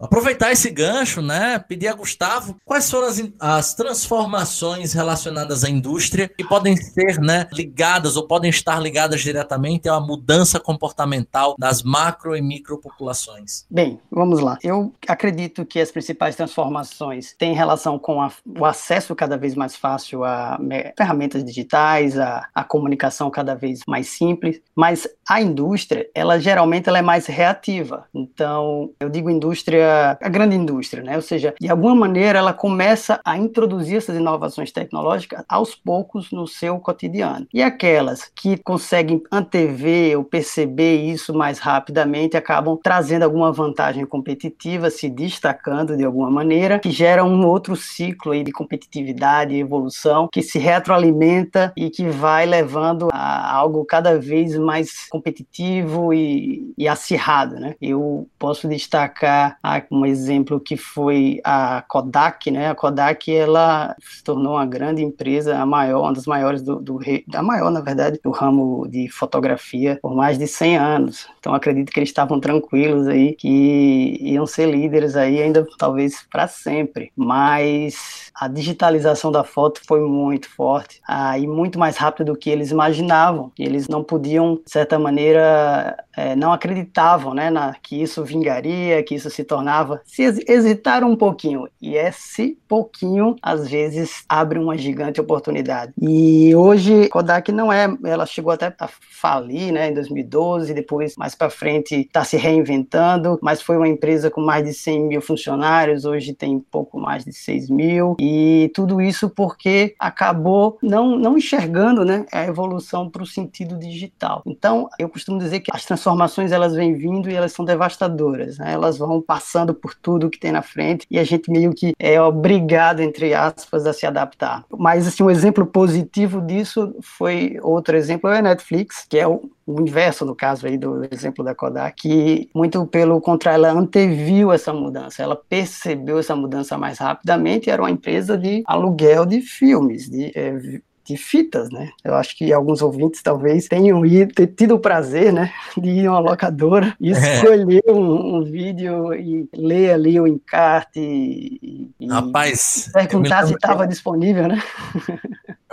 Aproveitar esse gancho, né? Pedir a Gustavo quais foram as, as transformações relacionadas à indústria que podem ser né, ligadas ou podem estar ligadas diretamente à mudança comportamental das macro e micro populações. Bem, vamos lá. Eu acredito que as principais transformações têm relação com a, o acesso cada vez mais fácil a ferramentas digitais, a, a comunicação cada vez mais simples, mas a indústria, ela geralmente ela é mais reativa. Então, eu digo indústria a grande indústria, né? Ou seja, de alguma maneira ela começa a introduzir essas inovações tecnológicas aos poucos no seu cotidiano. E aquelas que conseguem antever ou perceber isso mais rapidamente acabam trazendo alguma vantagem competitiva, se destacando de alguma maneira, que gera um outro ciclo aí de competitividade e evolução que se retroalimenta e que vai levando a algo cada vez mais competitivo e, e acirrado, né? Eu posso destacar a um exemplo que foi a Kodak, né? A Kodak ela se tornou uma grande empresa, a maior, uma das maiores do, do maior na verdade do ramo de fotografia por mais de 100 anos. Então acredito que eles estavam tranquilos aí que iam ser líderes aí ainda talvez para sempre. Mas a digitalização da foto foi muito forte e muito mais rápido do que eles imaginavam. Eles não podiam, de certa maneira, é, não acreditavam né, na, que isso vingaria, que isso se tornava. Se hesitaram um pouquinho. E esse pouquinho, às vezes, abre uma gigante oportunidade. E hoje, Kodak não é. Ela chegou até a falir né, em 2012, depois, mais para frente, está se reinventando, mas foi uma empresa com mais de 100 mil funcionários, hoje tem pouco mais de 6 mil. E tudo isso porque acabou não, não enxergando né, a evolução para o sentido digital. Então, eu costumo dizer que as transformações elas vêm vindo e elas são devastadoras. Né? Elas vão passando por tudo que tem na frente e a gente meio que é obrigado, entre aspas, a se adaptar. Mas assim, um exemplo positivo disso foi outro exemplo é a Netflix, que é o o inverso no caso aí do exemplo da Kodak, muito pelo contrário, ela anteviu essa mudança, ela percebeu essa mudança mais rapidamente, era uma empresa de aluguel de filmes, de é, de fitas, né? Eu acho que alguns ouvintes talvez tenham ido, ter tido o prazer, né, de ir a uma locadora e é. escolher um, um, vídeo e ler ali o encarte e, Rapaz, perguntar se estava disponível, né?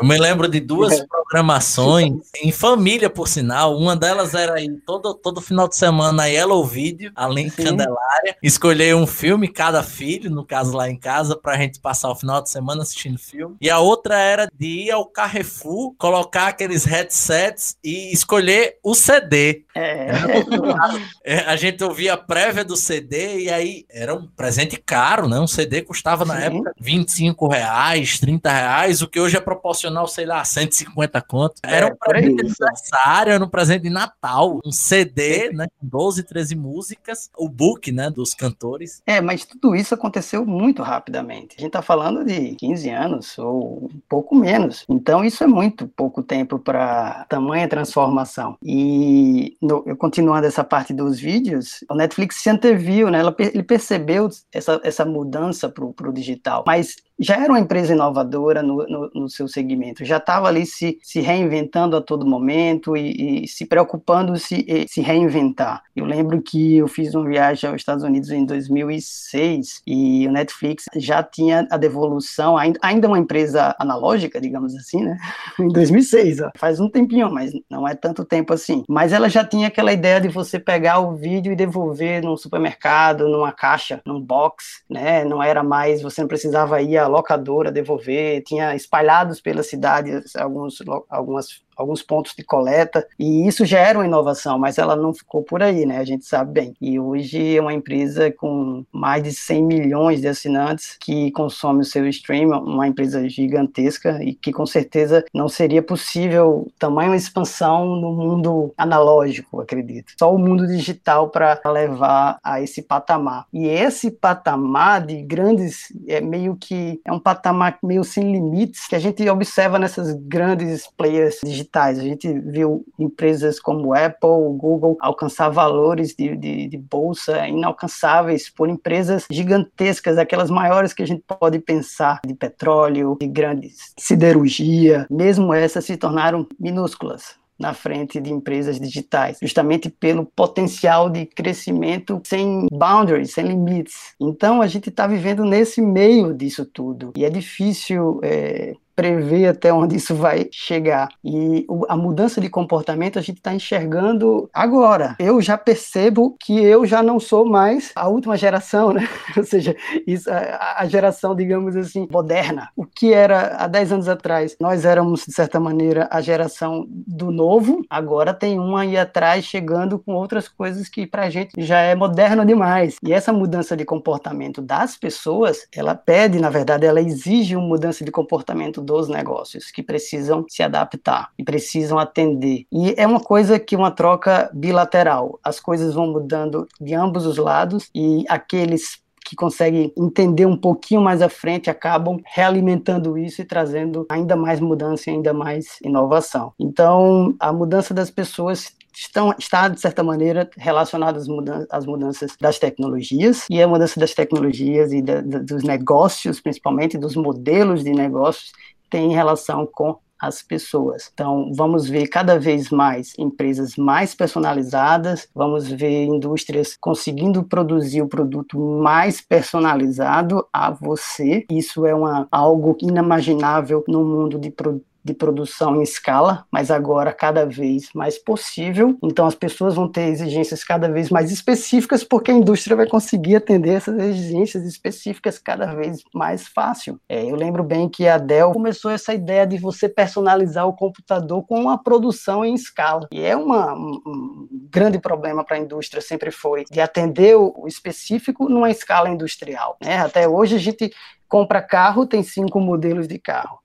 Eu me lembro de duas é. programações em família, por sinal. Uma delas era aí todo, todo final de semana a Yellow Video, além de Candelária, escolher um filme, cada filho, no caso lá em casa, para a gente passar o final de semana assistindo filme. E a outra era de ir ao Carrefour, colocar aqueles headsets e escolher o CD. É. é. a gente ouvia a prévia do CD e aí era um presente caro, né? Um CD custava na Sim. época 25 reais, 30 reais, o que hoje é proporcional, sei lá, 150 conto. Era um é, presente de aniversário, era um presente de Natal, um CD, né? Com 12, 13 músicas, o book, né? Dos cantores. É, mas tudo isso aconteceu muito rapidamente. A gente tá falando de 15 anos ou um pouco menos. Então, isso é muito pouco tempo para tamanha transformação. E no, eu continuando essa parte dos vídeos, o Netflix se anteviu, né? Ela, ele percebeu essa, essa mudança para o digital, mas já era uma empresa inovadora no, no, no seu segmento, já estava ali se, se reinventando a todo momento e, e se preocupando se se reinventar. Eu lembro que eu fiz uma viagem aos Estados Unidos em 2006 e o Netflix já tinha a devolução, ainda, ainda uma empresa analógica, digamos assim, né? em 2006, ó. faz um tempinho, mas não é tanto tempo assim. Mas ela já tinha aquela ideia de você pegar o vídeo e devolver num supermercado, numa caixa, num box, né? Não era mais, você não precisava ir a locadora devolver, tinha espalhados pela cidade alguns, algumas alguns pontos de coleta, e isso já era uma inovação, mas ela não ficou por aí, né? A gente sabe bem. E hoje é uma empresa com mais de 100 milhões de assinantes que consome o seu stream, uma empresa gigantesca e que com certeza não seria possível tamanho expansão no mundo analógico, acredito. Só o mundo digital para levar a esse patamar. E esse patamar de grandes é meio que é um patamar meio sem limites que a gente observa nessas grandes players digitais digitais. A gente viu empresas como Apple, Google alcançar valores de, de, de bolsa inalcançáveis por empresas gigantescas, aquelas maiores que a gente pode pensar, de petróleo, de grandes siderurgia, mesmo essas se tornaram minúsculas na frente de empresas digitais, justamente pelo potencial de crescimento sem boundaries, sem limites. Então, a gente está vivendo nesse meio disso tudo e é difícil é, prever até onde isso vai chegar. E a mudança de comportamento a gente está enxergando agora. Eu já percebo que eu já não sou mais a última geração, né? Ou seja, isso, a, a geração, digamos assim, moderna. O que era há 10 anos atrás? Nós éramos, de certa maneira, a geração do novo, agora tem um aí atrás chegando com outras coisas que para a gente já é moderno demais. E essa mudança de comportamento das pessoas, ela pede, na verdade, ela exige uma mudança de comportamento dos negócios que precisam se adaptar e precisam atender. E é uma coisa que uma troca bilateral. As coisas vão mudando de ambos os lados e aqueles que conseguem entender um pouquinho mais à frente acabam realimentando isso e trazendo ainda mais mudança e ainda mais inovação. Então, a mudança das pessoas estão, está, de certa maneira, relacionada às, às mudanças das tecnologias, e a mudança das tecnologias e da, da, dos negócios, principalmente dos modelos de negócios, tem relação com as pessoas. Então, vamos ver cada vez mais empresas mais personalizadas, vamos ver indústrias conseguindo produzir o produto mais personalizado a você. Isso é uma, algo inimaginável no mundo de, de produção em escala, mas agora cada vez mais possível. Então as pessoas vão ter exigências cada vez mais específicas, porque a indústria vai conseguir atender essas exigências específicas cada vez mais fácil. É, eu lembro bem que a Dell começou essa ideia de você personalizar o computador com uma produção em escala. E é uma, um, grande problema para a indústria, sempre foi, de atender o específico numa escala industrial. Né? Até hoje a gente compra carro, tem cinco modelos de carro.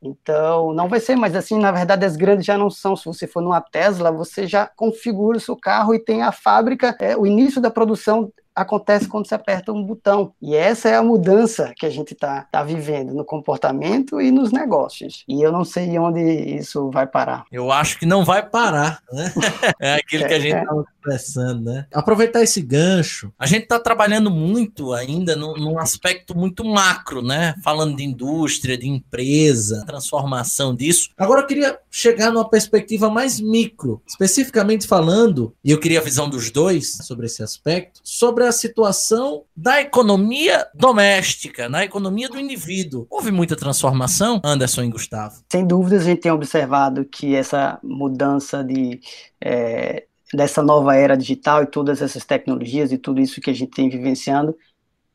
Então, não vai ser mais assim. Na verdade, as grandes já não são. Se você for numa Tesla, você já configura o seu carro e tem a fábrica, é, o início da produção acontece quando você aperta um botão. E essa é a mudança que a gente está tá vivendo no comportamento e nos negócios. E eu não sei onde isso vai parar. Eu acho que não vai parar, né? É aquilo que a gente estava é. conversando, né? Aproveitar esse gancho. A gente está trabalhando muito ainda num, num aspecto muito macro, né? Falando de indústria, de empresa, transformação disso. Agora eu queria chegar numa perspectiva mais micro, especificamente falando, e eu queria a visão dos dois sobre esse aspecto, sobre a situação da economia doméstica, na economia do indivíduo. Houve muita transformação, Anderson e Gustavo? Sem dúvidas, a gente tem observado que essa mudança de. É, dessa nova era digital e todas essas tecnologias e tudo isso que a gente tem vivenciando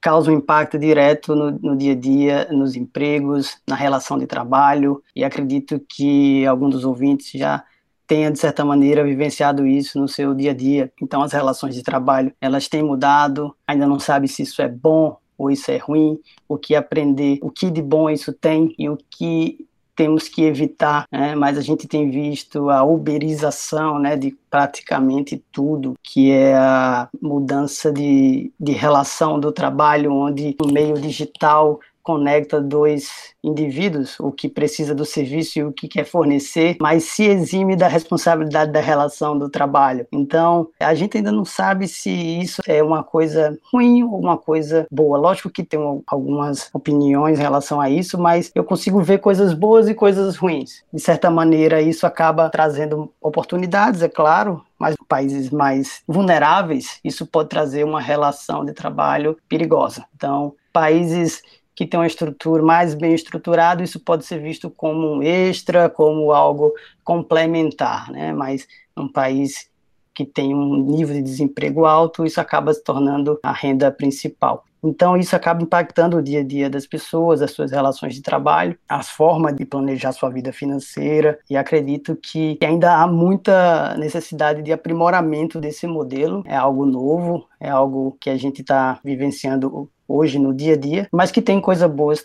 causa um impacto direto no, no, dia a dia, nos empregos, na relação de trabalho, e acredito que alguns dos ouvintes já tenha de certa maneira vivenciado isso no seu dia a dia. Então as relações de trabalho, elas têm mudado, ainda não sabe se isso é bom ou isso é ruim, o que aprender, o que de bom isso tem e o que temos que evitar, né? mas a gente tem visto a uberização né, de praticamente tudo, que é a mudança de, de relação do trabalho, onde o meio digital conecta dois indivíduos, o que precisa do serviço e o que quer fornecer, mas se exime da responsabilidade da relação do trabalho. Então, a gente ainda não sabe se isso é uma coisa ruim ou uma coisa boa. Lógico que tem algumas opiniões em relação a isso, mas eu consigo ver coisas boas e coisas ruins. De certa maneira, isso acaba trazendo oportunidades, é claro, mas países mais vulneráveis, isso pode trazer uma relação de trabalho perigosa. Então, países que tem uma estrutura mais bem estruturada, isso pode ser visto como um extra, como algo complementar, né? Mas um país que tem um nível de desemprego alto, isso acaba se tornando a renda principal. Então, isso acaba impactando o dia a dia das pessoas, as suas relações de trabalho, as formas de planejar sua vida financeira, e acredito que ainda há muita necessidade de aprimoramento desse modelo. É algo novo, é algo que a gente está vivenciando hoje no dia a dia, mas que tem coisas boas,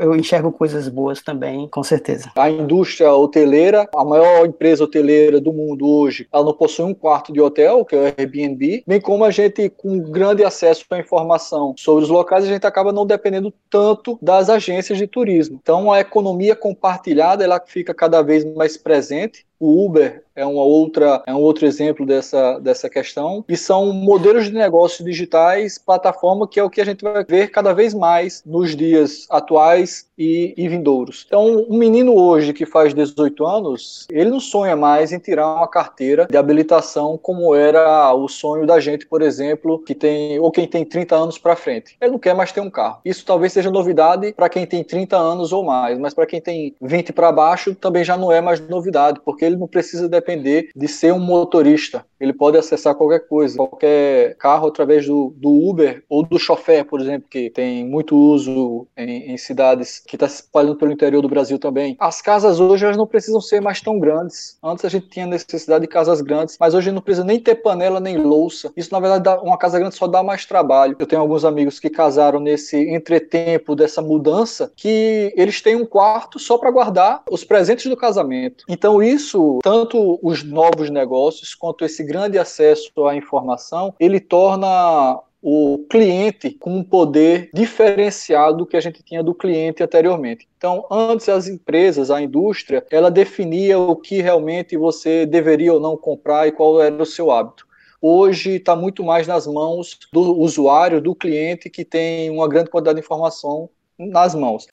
eu enxergo coisas boas também, com certeza. A indústria hoteleira, a maior empresa hoteleira do mundo hoje, ela não possui um quarto de hotel, que é o Airbnb, bem como a gente, com grande acesso à informação sobre os locais, a gente acaba não dependendo tanto das agências de turismo. Então, a economia compartilhada, ela fica cada vez mais presente, o Uber é uma outra é um outro exemplo dessa, dessa questão. E são modelos de negócios digitais, plataforma que é o que a gente vai ver cada vez mais nos dias atuais e, e vindouros. Então, um menino hoje que faz 18 anos, ele não sonha mais em tirar uma carteira de habilitação como era o sonho da gente, por exemplo, que tem ou quem tem 30 anos para frente. Ele não quer mais ter um carro. Isso talvez seja novidade para quem tem 30 anos ou mais, mas para quem tem 20 para baixo também já não é mais novidade, porque ele não precisa depender de ser um motorista. Ele pode acessar qualquer coisa, qualquer carro através do, do Uber ou do chofé, por exemplo, que tem muito uso em, em cidades que está se espalhando pelo interior do Brasil também. As casas hoje elas não precisam ser mais tão grandes. Antes a gente tinha necessidade de casas grandes, mas hoje não precisa nem ter panela nem louça. Isso na verdade dá, uma casa grande só dá mais trabalho. Eu tenho alguns amigos que casaram nesse entretempo dessa mudança que eles têm um quarto só para guardar os presentes do casamento. Então isso tanto os novos negócios quanto esse grande acesso à informação, ele torna o cliente com um poder diferenciado do que a gente tinha do cliente anteriormente. Então, antes as empresas, a indústria, ela definia o que realmente você deveria ou não comprar e qual era o seu hábito. Hoje está muito mais nas mãos do usuário, do cliente, que tem uma grande quantidade de informação nas mãos.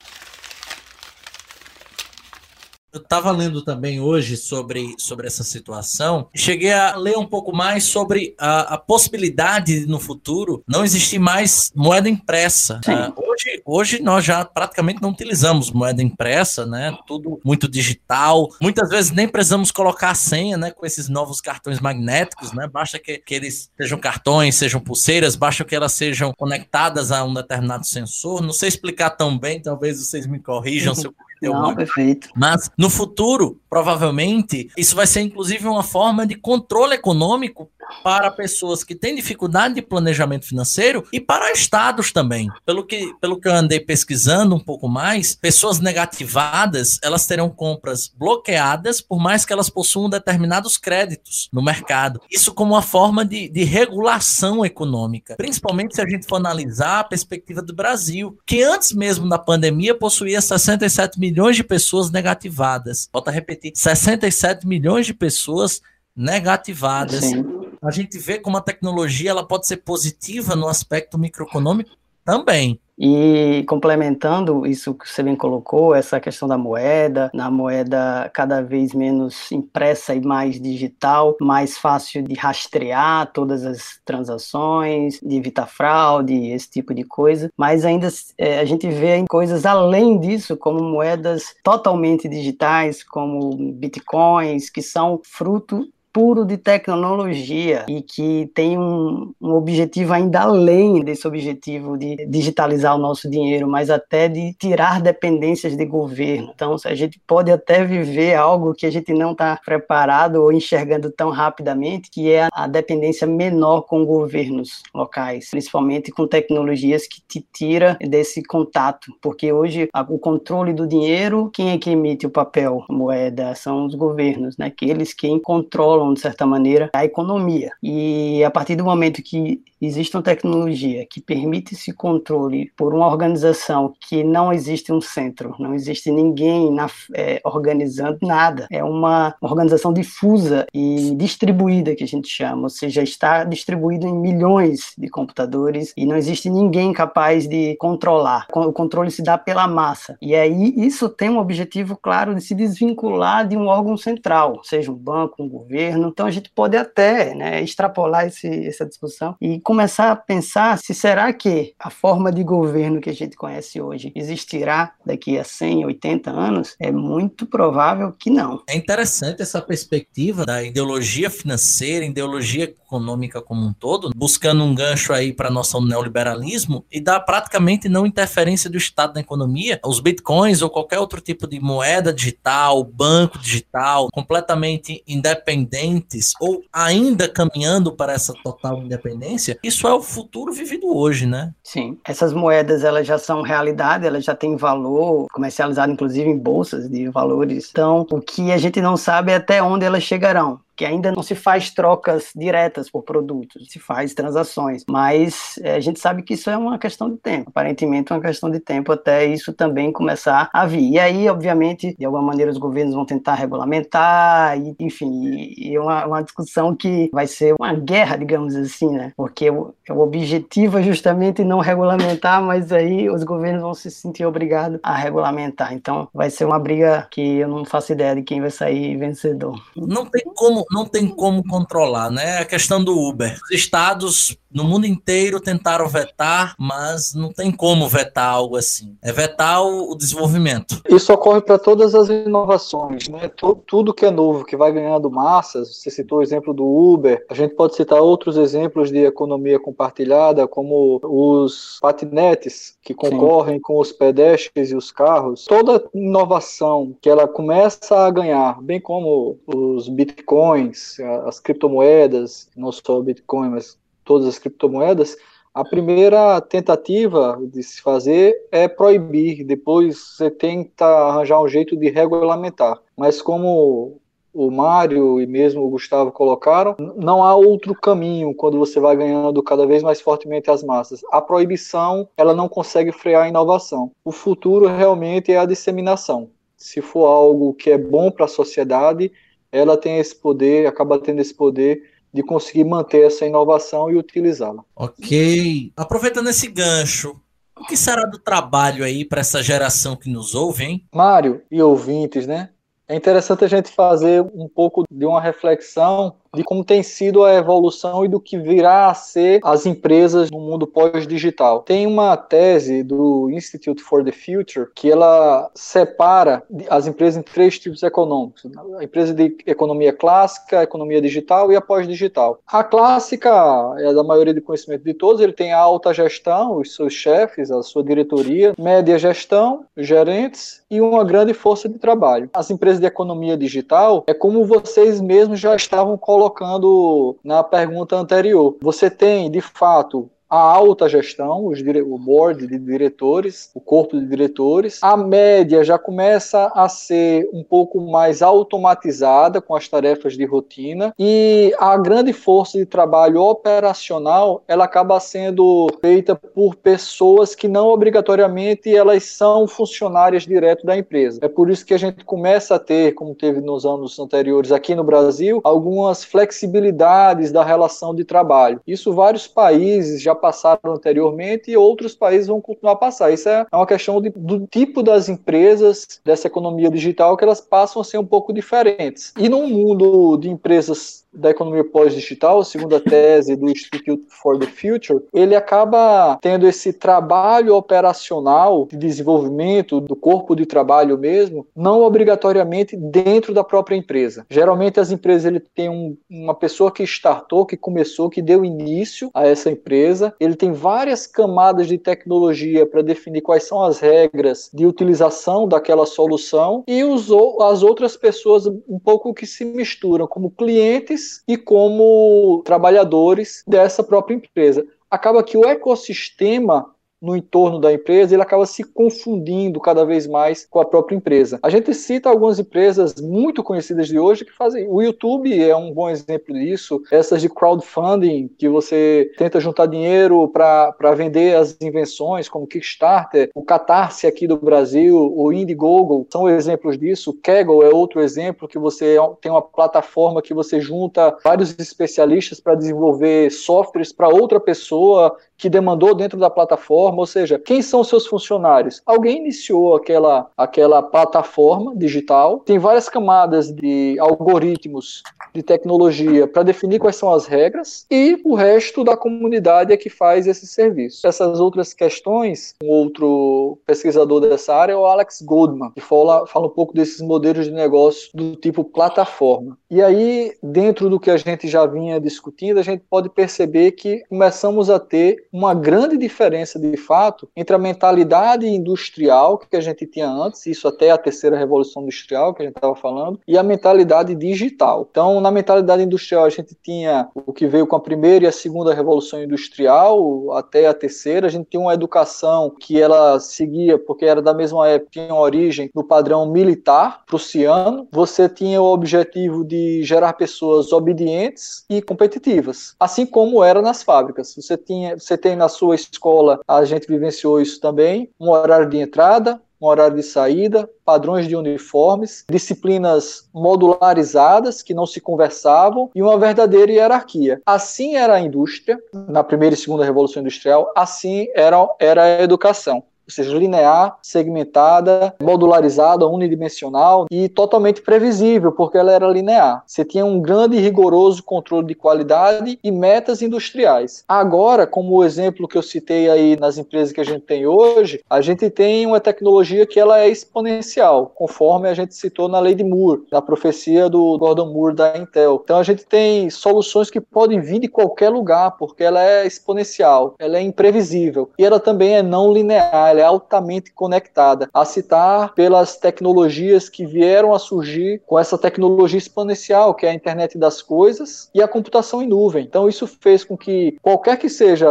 Eu estava lendo também hoje sobre, sobre essa situação e cheguei a ler um pouco mais sobre a, a possibilidade de, no futuro não existir mais moeda impressa. Uh, hoje, hoje nós já praticamente não utilizamos moeda impressa, né? Tudo muito digital. Muitas vezes nem precisamos colocar a senha, né? Com esses novos cartões magnéticos, né? Basta que, que eles sejam cartões, sejam pulseiras, basta que elas sejam conectadas a um determinado sensor. Não sei explicar tão bem, talvez vocês me corrijam se eu não, perfeito. Mas no futuro, provavelmente, isso vai ser inclusive uma forma de controle econômico para pessoas que têm dificuldade de planejamento financeiro e para estados também. Pelo que, pelo que eu andei pesquisando um pouco mais, pessoas negativadas, elas terão compras bloqueadas por mais que elas possuam determinados créditos no mercado. Isso como uma forma de, de regulação econômica, principalmente se a gente for analisar a perspectiva do Brasil, que antes mesmo da pandemia possuía 67 milhões de pessoas negativadas. Volto a repetir, 67 milhões de pessoas negativadas. Sim a gente vê como a tecnologia ela pode ser positiva no aspecto microeconômico também. E complementando isso que você bem colocou, essa questão da moeda, na moeda cada vez menos impressa e mais digital, mais fácil de rastrear todas as transações, de evitar fraude, esse tipo de coisa. Mas ainda é, a gente vê coisas além disso, como moedas totalmente digitais, como bitcoins, que são fruto puro de tecnologia e que tem um, um, objetivo ainda além desse objetivo de digitalizar o nosso dinheiro, mas até de tirar dependências de governo. Então, a gente pode até viver algo que a gente não está preparado ou enxergando tão rapidamente, que é a dependência menor com governos locais, principalmente com tecnologias que te tira desse contato, porque hoje o controle do dinheiro, quem é que emite o papel, moeda, são os governos, né? Que eles quem controlam controlam, de certa maneira, a economia. E a partir do momento que existe uma tecnologia que permite esse controle por uma organização que não existe um centro, não existe ninguém na, é, organizando nada, é uma organização difusa e distribuída que a gente chama, ou seja, está distribuído em milhões de computadores e não existe ninguém capaz de controlar. O controle se dá pela massa. E aí isso tem um objetivo claro de se desvincular de um órgão central, seja um banco, um governo. Então a gente pode até né, extrapolar esse, essa discussão e começar a pensar se será que a forma de governo que a gente conhece hoje existirá daqui a 100, 80 anos? É muito provável que não. É interessante essa perspectiva da ideologia financeira, ideologia econômica como um todo, buscando um gancho aí para a noção do neoliberalismo e da praticamente não interferência do Estado na economia, os bitcoins ou qualquer outro tipo de moeda digital, banco digital, completamente independente independentes ou ainda caminhando para essa total independência, isso é o futuro vivido hoje, né? Sim, essas moedas elas já são realidade, elas já têm valor comercializado inclusive em bolsas de valores. Então, o que a gente não sabe é até onde elas chegarão que ainda não se faz trocas diretas por produtos, se faz transações, mas é, a gente sabe que isso é uma questão de tempo, aparentemente é uma questão de tempo até isso também começar a vir. E aí, obviamente, de alguma maneira os governos vão tentar regulamentar, e, enfim, e, e uma, uma discussão que vai ser uma guerra, digamos assim, né? Porque o, o objetivo é justamente não regulamentar, mas aí os governos vão se sentir obrigados a regulamentar. Então, vai ser uma briga que eu não faço ideia de quem vai sair vencedor. Não tem como não tem como controlar, né? A questão do Uber. Os estados no mundo inteiro tentaram vetar, mas não tem como vetar algo assim. É vetar o, desenvolvimento. Isso ocorre para todas as inovações, né? Tudo que é novo, que vai ganhando massas. Você citou o exemplo do Uber. A gente pode citar outros exemplos de economia compartilhada, como os patinetes que concorrem Sim. com os pedestres e os carros. Toda inovação que ela começa a ganhar, bem como os bitcoins, as criptomoedas, não só o bitcoin, mas todas as criptomoedas, a primeira tentativa de se fazer é proibir, depois você tenta arranjar um jeito de regulamentar. Mas como o Mário e mesmo o Gustavo colocaram, não há outro caminho quando você vai ganhando cada vez mais fortemente as massas. A proibição, ela não consegue frear a inovação. O futuro realmente é a disseminação. Se for algo que é bom para a sociedade, ela tem esse poder, acaba tendo esse poder de conseguir manter essa inovação e utilizá-la. Ok. Aproveitando esse gancho, o que será do trabalho aí para essa geração que nos ouve, hein? Mário e ouvintes, né? É interessante a gente fazer um pouco de uma reflexão de como tem sido a evolução e do que virá a ser as empresas no mundo pós-digital. Tem uma tese do Institute for the Future que ela separa as empresas em três tipos econômicos: a empresa de economia clássica, a economia digital e a pós-digital. A clássica é da maioria de conhecimento de todos, ele tem a alta gestão, os seus chefes, a sua diretoria, média gestão, gerentes e uma grande força de trabalho. As empresas de economia digital é como vocês mesmos já estavam colocando colocando na pergunta anterior. Você tem, de fato, a alta gestão, os o board de diretores, o corpo de diretores. A média já começa a ser um pouco mais automatizada com as tarefas de rotina e a grande força de trabalho operacional, ela acaba sendo feita por pessoas que não obrigatoriamente elas são funcionárias direto da empresa. É por isso que a gente começa a ter, como teve nos anos anteriores aqui no Brasil, algumas flexibilidades da relação de trabalho. Isso vários países já passaram anteriormente e outros países vão continuar a passar. Isso é uma questão de, do tipo das empresas dessa economia digital que elas passam a ser um pouco diferentes. E num mundo de empresas da economia pós-digital, segundo a tese do Institute for the Future, ele acaba tendo esse trabalho operacional de desenvolvimento do corpo de trabalho mesmo, não obrigatoriamente dentro da própria empresa. Geralmente as empresas ele tem um, uma pessoa que startou, que começou, que deu início a essa empresa. Ele tem várias camadas de tecnologia para definir quais são as regras de utilização daquela solução e as outras pessoas um pouco que se misturam como clientes e como trabalhadores dessa própria empresa. Acaba que o ecossistema no entorno da empresa, ele acaba se confundindo cada vez mais com a própria empresa. A gente cita algumas empresas muito conhecidas de hoje que fazem. O YouTube é um bom exemplo disso. Essas de crowdfunding, que você tenta juntar dinheiro para vender as invenções, como Kickstarter, o Catarse aqui do Brasil, o Indiegogo, são exemplos disso. O Kaggle é outro exemplo que você tem uma plataforma que você junta vários especialistas para desenvolver softwares para outra pessoa que demandou dentro da plataforma, ou seja, quem são seus funcionários? Alguém iniciou aquela, aquela plataforma digital, tem várias camadas de algoritmos de tecnologia para definir quais são as regras e o resto da comunidade é que faz esse serviço. Essas outras questões, um outro pesquisador dessa área é o Alex Goldman, que fala, fala um pouco desses modelos de negócio do tipo plataforma. E aí, dentro do que a gente já vinha discutindo, a gente pode perceber que começamos a ter uma grande diferença de fato entre a mentalidade industrial que a gente tinha antes, isso até a terceira revolução industrial que a gente estava falando, e a mentalidade digital. Então, na mentalidade industrial, a gente tinha o que veio com a primeira e a segunda revolução industrial, até a terceira, a gente tinha uma educação que ela seguia, porque era da mesma época, tinha origem no padrão militar prussiano. Você tinha o objetivo de gerar pessoas obedientes e competitivas, assim como era nas fábricas. Você tinha, você tem na sua escola, a gente vivenciou isso também, um horário de entrada, um horário de saída, padrões de uniformes, disciplinas modularizadas que não se conversavam e uma verdadeira hierarquia. Assim era a indústria, na primeira e segunda revolução industrial, assim era, era a educação ou seja, linear, segmentada, modularizada, unidimensional e totalmente previsível, porque ela era linear. Você tinha um grande e rigoroso controle de qualidade e metas industriais. Agora, como o exemplo que eu citei aí nas empresas que a gente tem hoje, a gente tem uma tecnologia que ela é exponencial, conforme a gente citou na lei de Moore, na profecia do Gordon Moore da Intel. Então a gente tem soluções que podem vir de qualquer lugar, porque ela é exponencial, ela é imprevisível e ela também é não linear, ela é altamente conectada, a citar pelas tecnologias que vieram a surgir com essa tecnologia exponencial, que é a internet das coisas e a computação em nuvem. Então isso fez com que qualquer que seja,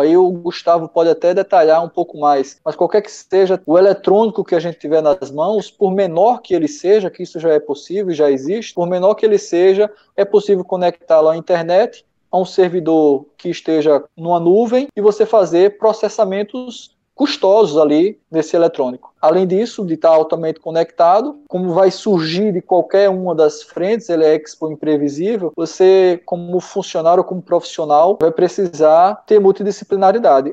aí o Gustavo pode até detalhar um pouco mais, mas qualquer que seja o eletrônico que a gente tiver nas mãos, por menor que ele seja, que isso já é possível, já existe, por menor que ele seja, é possível conectá-lo à internet a um servidor que esteja numa nuvem e você fazer processamentos custosos ali nesse eletrônico. Além disso, de estar altamente conectado, como vai surgir de qualquer uma das frentes, ele é expo imprevisível, você, como funcionário como profissional, vai precisar ter multidisciplinaridade.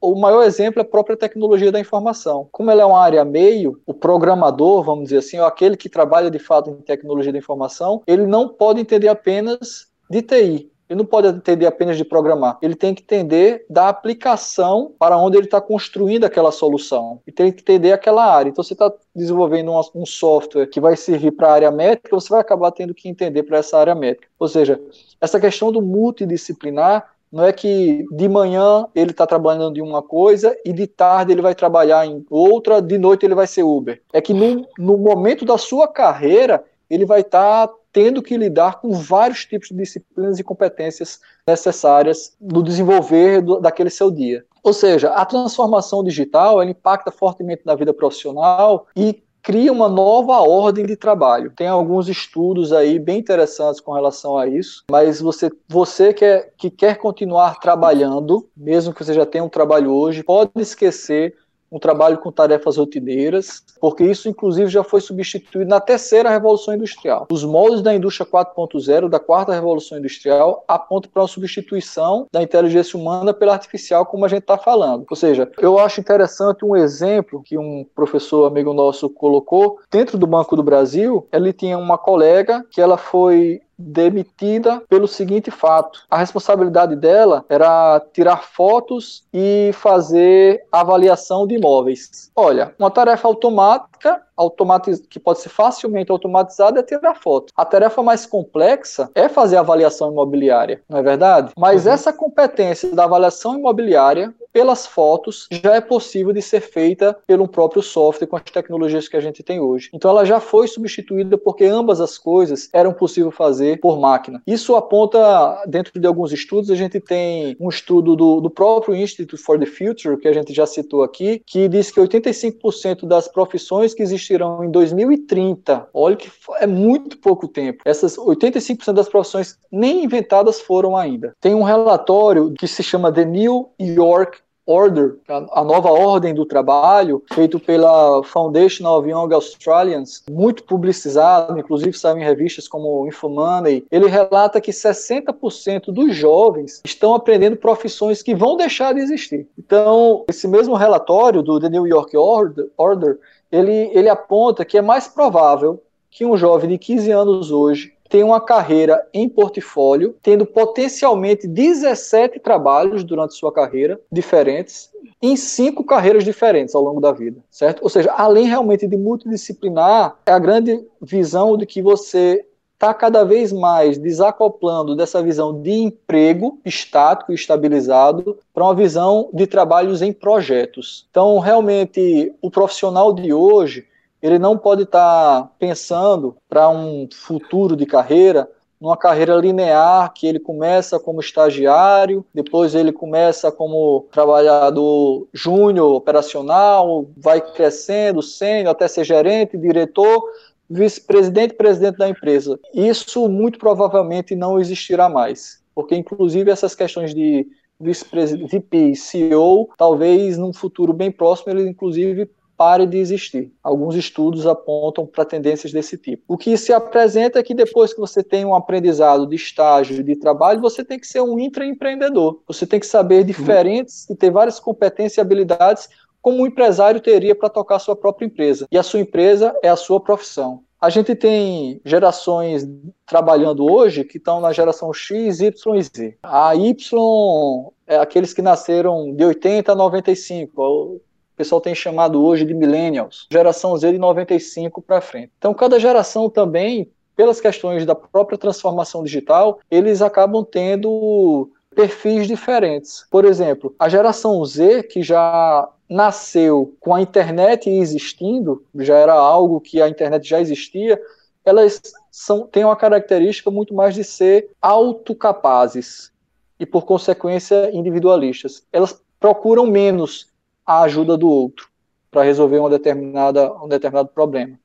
O maior exemplo é a própria tecnologia da informação. Como ela é uma área meio, o programador, vamos dizer assim, ou aquele que trabalha de fato em tecnologia da informação, ele não pode entender apenas de TI. Ele não pode entender apenas de programar. Ele tem que entender da aplicação para onde ele está construindo aquela solução. E tem que entender aquela área. Então, você está desenvolvendo um, um, software que vai servir para a área métrica, você vai acabar tendo que entender para essa área métrica. Ou seja, essa questão do multidisciplinar não é que de manhã ele está trabalhando em uma coisa e de tarde ele vai trabalhar em outra, de noite ele vai ser Uber. É que no, no momento da sua carreira, ele vai estar tá tendo que lidar com vários tipos de disciplinas e competências necessárias no desenvolver do, daquele seu dia. Ou seja, a transformação digital ela impacta fortemente na vida profissional e cria uma nova ordem de trabalho. Tem alguns estudos aí bem interessantes com relação a isso, mas você, você que, é, que quer continuar trabalhando, mesmo que você já tenha um trabalho hoje, pode esquecer um trabalho com tarefas rotineiras, porque isso, inclusive, já foi substituído na terceira revolução industrial. Os moldes da indústria 4.0, da quarta revolução industrial, apontam para uma substituição da inteligência humana pela artificial, como a gente está falando. Ou seja, eu acho interessante um exemplo que um professor amigo nosso colocou. Dentro do Banco do Brasil, ele tinha uma colega que ela foi demitida pelo seguinte fato: a responsabilidade dela era tirar fotos e fazer avaliação de imóveis. Olha, uma tarefa automática automatiz... que pode ser facilmente automatizada é tirar foto. A tarefa mais complexa é fazer a avaliação imobiliária, não é verdade? Mas uhum. essa competência da avaliação imobiliária pelas fotos já é possível de ser feita pelo próprio software com as tecnologias que a gente tem hoje. Então ela já foi substituída porque ambas as coisas eram possível fazer por máquina. Isso aponta, dentro de alguns estudos, a gente tem um estudo do, do próprio Institute for the Future, que a gente já citou aqui, que diz que 85% das profissões que existirão em 2030, olha que é muito pouco tempo, essas 85% das profissões nem inventadas foram ainda. Tem um relatório que se chama The New York Order, a, nova ordem do trabalho, feito pela Foundation of Young Australians, muito publicizado, inclusive saiu em revistas como Infomoney. Ele relata que 60% dos jovens estão aprendendo profissões que vão deixar de existir. Então, esse mesmo relatório do The New York Order, Order ele, ele aponta que é mais provável que um jovem de 15 anos hoje tem uma carreira em portfólio, tendo potencialmente 17 trabalhos durante sua carreira diferentes, em cinco carreiras diferentes ao longo da vida, certo? Ou seja, além realmente de multidisciplinar, é a grande visão de que você está cada vez mais desacoplando dessa visão de emprego estático e estabilizado para uma visão de trabalhos em projetos. Então, realmente, o profissional de hoje ele não pode estar tá pensando para um futuro de carreira numa carreira linear que ele começa como estagiário, depois ele começa como trabalhador júnior operacional, vai crescendo, sênior até ser gerente, diretor, vice-presidente, presidente da empresa. Isso muito provavelmente não existirá mais, porque inclusive essas questões de vice-presidente, VP, CEO, talvez num futuro bem próximo ele inclusive pare de existir. Alguns estudos apontam para tendências desse tipo. O que se apresenta é que depois que você tem um aprendizado de estágio, de trabalho, você tem que ser um intraempreendedor. Você tem que saber diferentes e ter várias competências e habilidades como um empresário teria para tocar sua própria empresa. E a sua empresa é a sua profissão. A gente tem gerações trabalhando hoje que estão na geração X, Y e Z. A Y é aqueles que nasceram de 80 a 95, o pessoal tem chamado hoje de millennials, geração Z de 95 para frente. Então, cada geração também, pelas questões da própria transformação digital, eles acabam tendo perfis diferentes. Por exemplo, a geração Z, que já nasceu com a internet existindo, já era algo que a internet já existia, elas são, têm uma característica muito mais de ser autocapazes e, por consequência, individualistas. Elas procuram menos a ajuda do outro para resolver uma determinada, um determinado problema.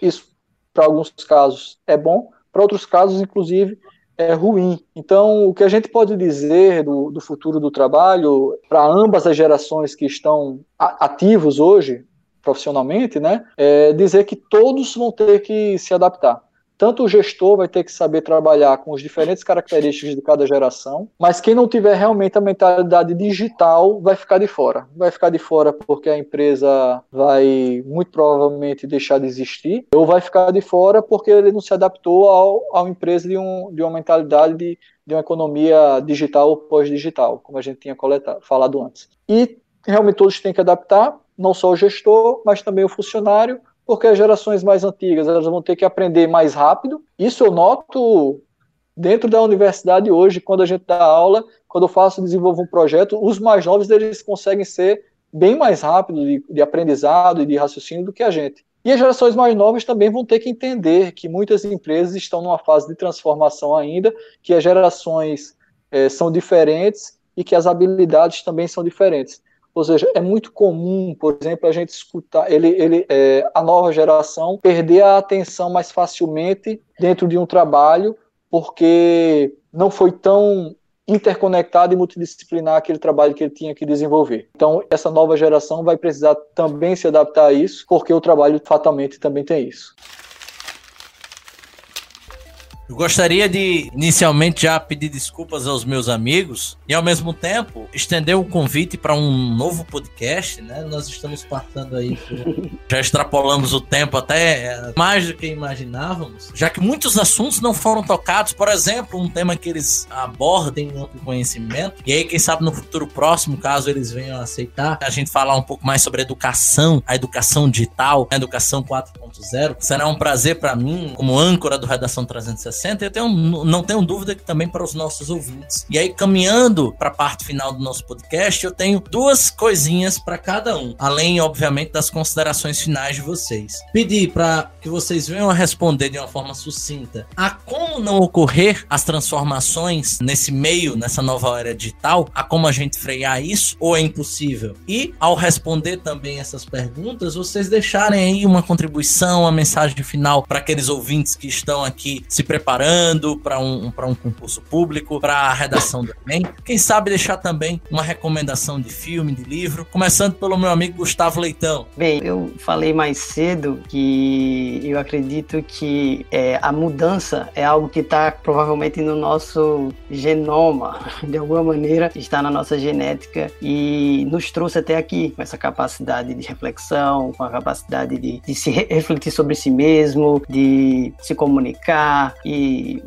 Isso, para alguns casos, é bom, para outros casos, inclusive, é ruim. Então, o que a gente pode dizer do, do futuro do trabalho para ambas as gerações que estão ativos hoje, profissionalmente, né, é dizer que todos vão ter que se adaptar tanto o gestor vai ter que saber trabalhar com as diferentes características de cada geração, mas quem não tiver realmente a mentalidade digital vai ficar de fora. Vai ficar de fora porque a empresa vai muito provavelmente deixar de existir, ou vai ficar de fora porque ele não se adaptou ao, ao empresa de, um, de uma mentalidade de, de uma economia digital ou pós-digital, como a gente tinha coletado, falado antes. E realmente todos têm que adaptar, não só o gestor, mas também o funcionário, porque as gerações mais antigas elas vão ter que aprender mais rápido. Isso eu noto dentro da universidade hoje, quando a gente dá aula, quando eu faço, desenvolvo um projeto, os mais novos eles conseguem ser bem mais rápidos de, de aprendizado e de raciocínio do que a gente. E as gerações mais novas também vão ter que entender que muitas empresas estão numa fase de transformação ainda, que as gerações é, são diferentes e que as habilidades também são diferentes. Ou seja, é muito comum, por exemplo, a gente escutar ele, ele, é, a nova geração perder a atenção mais facilmente dentro de um trabalho, porque não foi tão interconectado e multidisciplinar aquele trabalho que ele tinha que desenvolver. Então, essa nova geração vai precisar também se adaptar a isso, porque o trabalho fatalmente também tem isso. Eu gostaria de inicialmente já pedir desculpas aos meus amigos e ao mesmo tempo estender o um convite para um novo podcast, né? Nós estamos passando aí por... já extrapolamos o tempo até é, mais do que imaginávamos, já que muitos assuntos não foram tocados, por exemplo, um tema que eles abordem no conhecimento. E aí quem sabe no futuro próximo, caso eles venham a aceitar, a gente falar um pouco mais sobre educação, a educação digital, a educação 4.0. Será um prazer para mim, como âncora do Redação 360 60, eu tenho, não tenho dúvida que também para os nossos ouvintes. E aí, caminhando para a parte final do nosso podcast, eu tenho duas coisinhas para cada um, além, obviamente, das considerações finais de vocês. Pedir para que vocês venham a responder de uma forma sucinta a como não ocorrer as transformações nesse meio, nessa nova era digital, a como a gente frear isso, ou é impossível? E, ao responder também essas perguntas, vocês deixarem aí uma contribuição, uma mensagem final para aqueles ouvintes que estão aqui se preparando preparando para um, um concurso público, para a redação do Enem. Quem sabe deixar também uma recomendação de filme, de livro, começando pelo meu amigo Gustavo Leitão. Bem, eu falei mais cedo que eu acredito que é, a mudança é algo que está provavelmente no nosso genoma, de alguma maneira, está na nossa genética e nos trouxe até aqui com essa capacidade de reflexão, com a capacidade de, de se refletir sobre si mesmo, de se comunicar e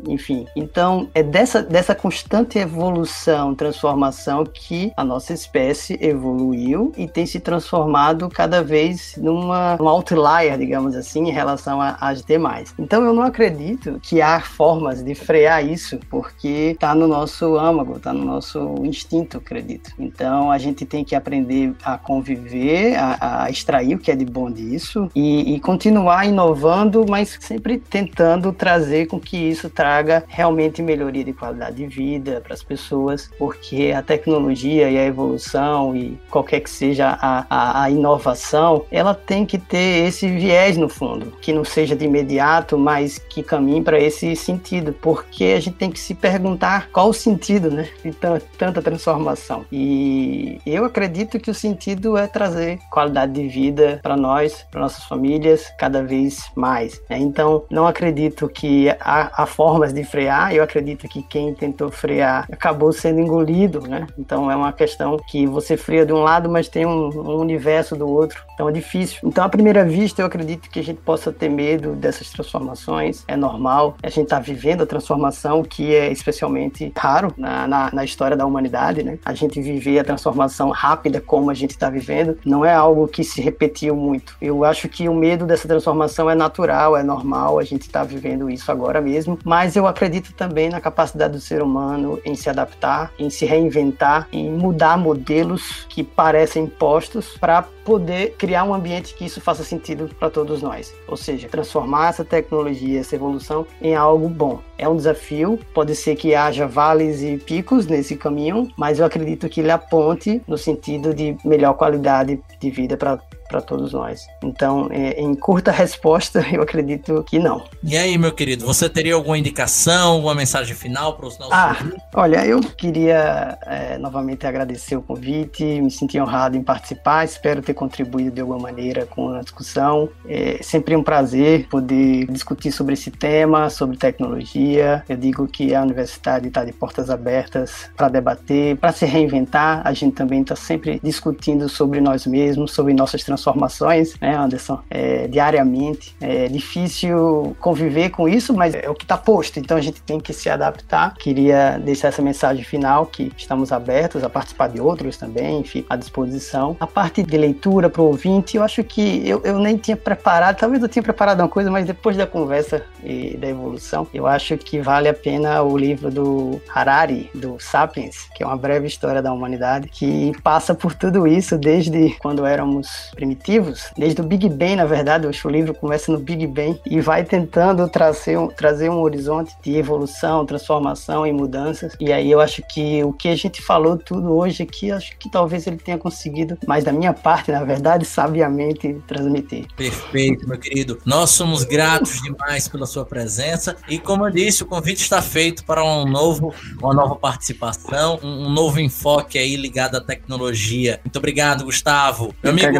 enfim. Então, é dessa, dessa constante evolução, transformação que a nossa espécie evoluiu e tem se transformado cada vez numa um outlier, digamos assim, em relação às demais. Então, eu não acredito que há formas de frear isso, porque está no nosso âmago, está no nosso instinto, acredito. Então, a gente tem que aprender a conviver, a, a extrair o que é de bom disso e, e continuar inovando, mas sempre tentando trazer com que isso traga realmente melhoria de qualidade de vida para as pessoas, porque a tecnologia e a evolução e qualquer que seja a, a, a, inovação, ela tem que ter esse viés no fundo, que não seja de imediato, mas que caminhe para esse sentido, porque a gente tem que se perguntar qual o sentido né, de tanta transformação. E eu acredito que o sentido é trazer qualidade de vida para nós, para nossas famílias, cada vez mais. Né? Então, não acredito que a há, formas de frear, eu acredito que quem tentou frear acabou sendo engolido, né? Então é uma questão que você freia de um lado, mas tem um, um universo do outro, então é difícil. Então, à primeira vista, eu acredito que a gente possa ter medo dessas transformações, é normal. A gente está vivendo a transformação, que é especialmente raro na, na, na história da humanidade, né? A gente viver a transformação rápida como a gente está vivendo não é algo que se repetiu muito. Eu acho que o medo dessa transformação é natural, é normal, a gente está vivendo isso agora mesmo mesmo, mas eu acredito também na capacidade do ser humano em se adaptar, em se reinventar, em mudar modelos que parecem impostos para poder criar um ambiente que isso faça sentido para todos nós. Ou seja, transformar essa tecnologia, essa evolução em algo bom. É um desafio, pode ser que haja vales e picos nesse caminho, mas eu acredito que ele aponte no sentido de melhor qualidade de vida para para todos nós. Então, é, em curta resposta, eu acredito que não. E aí, meu querido, você teria alguma indicação, alguma mensagem final para os nossos Ah, olha, eu queria é, novamente agradecer o convite, me senti honrado em participar, espero ter contribuído de alguma maneira com a discussão. É sempre um prazer poder discutir sobre esse tema, sobre tecnologia. Eu digo que a universidade está de portas abertas para debater, para se reinventar. A gente também está sempre discutindo sobre nós mesmos, sobre nossas transformações, né, Anderson? É, diariamente. É difícil conviver com isso, mas é o que está posto, então a gente tem que se adaptar. Queria deixar essa mensagem final que estamos abertos a participar de outros também, enfim, à disposição. A parte de leitura para o ouvinte, eu acho que eu, eu nem tinha preparado, talvez eu tinha preparado uma coisa, mas depois da conversa e da evolução, eu acho que vale a pena o livro do Harari, do Sapiens, que é uma breve história da humanidade, que passa por tudo isso desde quando éramos primitivos, desde o Big Bang, na verdade, acho que o livro começa no Big Bang e vai tentando trazer um, trazer um horizonte de evolução, transformação e mudanças. E aí eu acho que o que a gente falou tudo hoje aqui, acho que talvez ele tenha conseguido, mas da minha parte, na verdade, sabiamente transmitir. Perfeito, meu querido. Nós somos gratos demais pela sua presença e como eu disse, o convite está feito para um novo, uma nova participação, um, um novo enfoque aí ligado à tecnologia. Muito obrigado, Gustavo. Meu amigo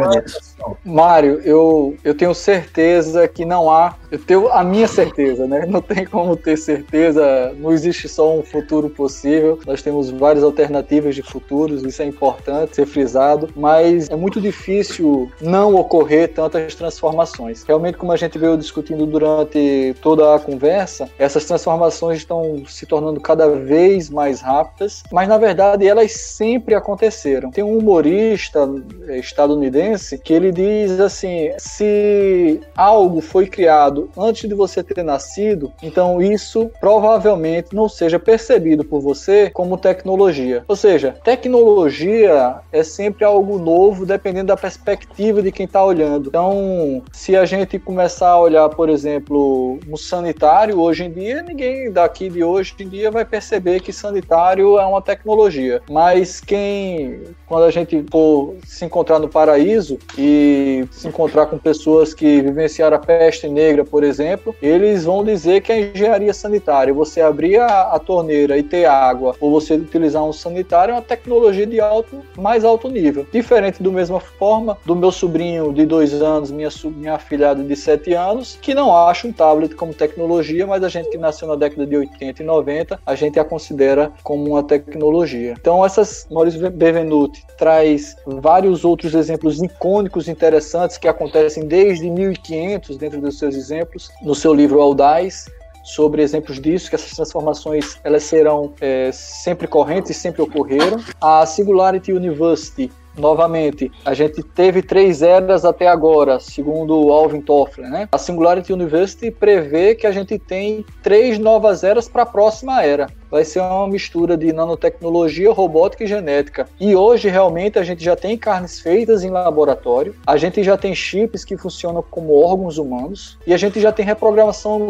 Mário, eu, eu tenho certeza que não há, eu tenho a minha certeza, né? Não tem como ter certeza, não existe só um futuro possível. Nós temos várias alternativas de futuros, isso é importante ser frisado, mas é muito difícil não ocorrer tantas transformações. Realmente, como a gente veio discutindo durante toda a conversa, essas transformações estão se tornando cada vez mais rápidas, mas na verdade elas sempre aconteceram. Tem um humorista eh, estadunidense que ele diz assim: se algo foi criado antes de você ter nascido, então isso provavelmente não seja percebido por você como tecnologia. Ou seja, tecnologia é sempre algo novo dependendo da perspectiva de quem está olhando. Então, se a gente começar a olhar, por exemplo, no sanitário, hoje em dia, ninguém daqui de hoje em dia vai perceber que sanitário é uma tecnologia. Mas quem, quando a gente for se encontrar no paraíso e se encontrar com pessoas que vivenciaram a peste negra, por exemplo, eles vão dizer que a engenharia sanitária, você abrir a, a torneira e ter água, ou você utilizar um sanitário, é uma tecnologia de alto, mais alto nível. Diferente do mesma forma do meu sobrinho de dois anos, minha, minha afilhada de sete anos, que não acha um tablet como tecnologia, mas a gente que nasceu na década de 80 e 90, a gente a considera como uma tecnologia. Então, essas Maurício Benvenuti traz vários outros exemplos icônicos interessantes que acontecem desde 1500 dentro dos seus exemplos, no seu livro Audaz, sobre exemplos disso, que essas transformações elas serão é, sempre correntes sempre ocorreram. A Singularity University novamente, a gente teve três eras até agora, segundo Alvin Toffler, né? A Singularity University prevê que a gente tem três novas eras para a próxima era vai ser uma mistura de nanotecnologia, robótica e genética. E hoje, realmente, a gente já tem carnes feitas em laboratório, a gente já tem chips que funcionam como órgãos humanos, e a gente já tem reprogramação,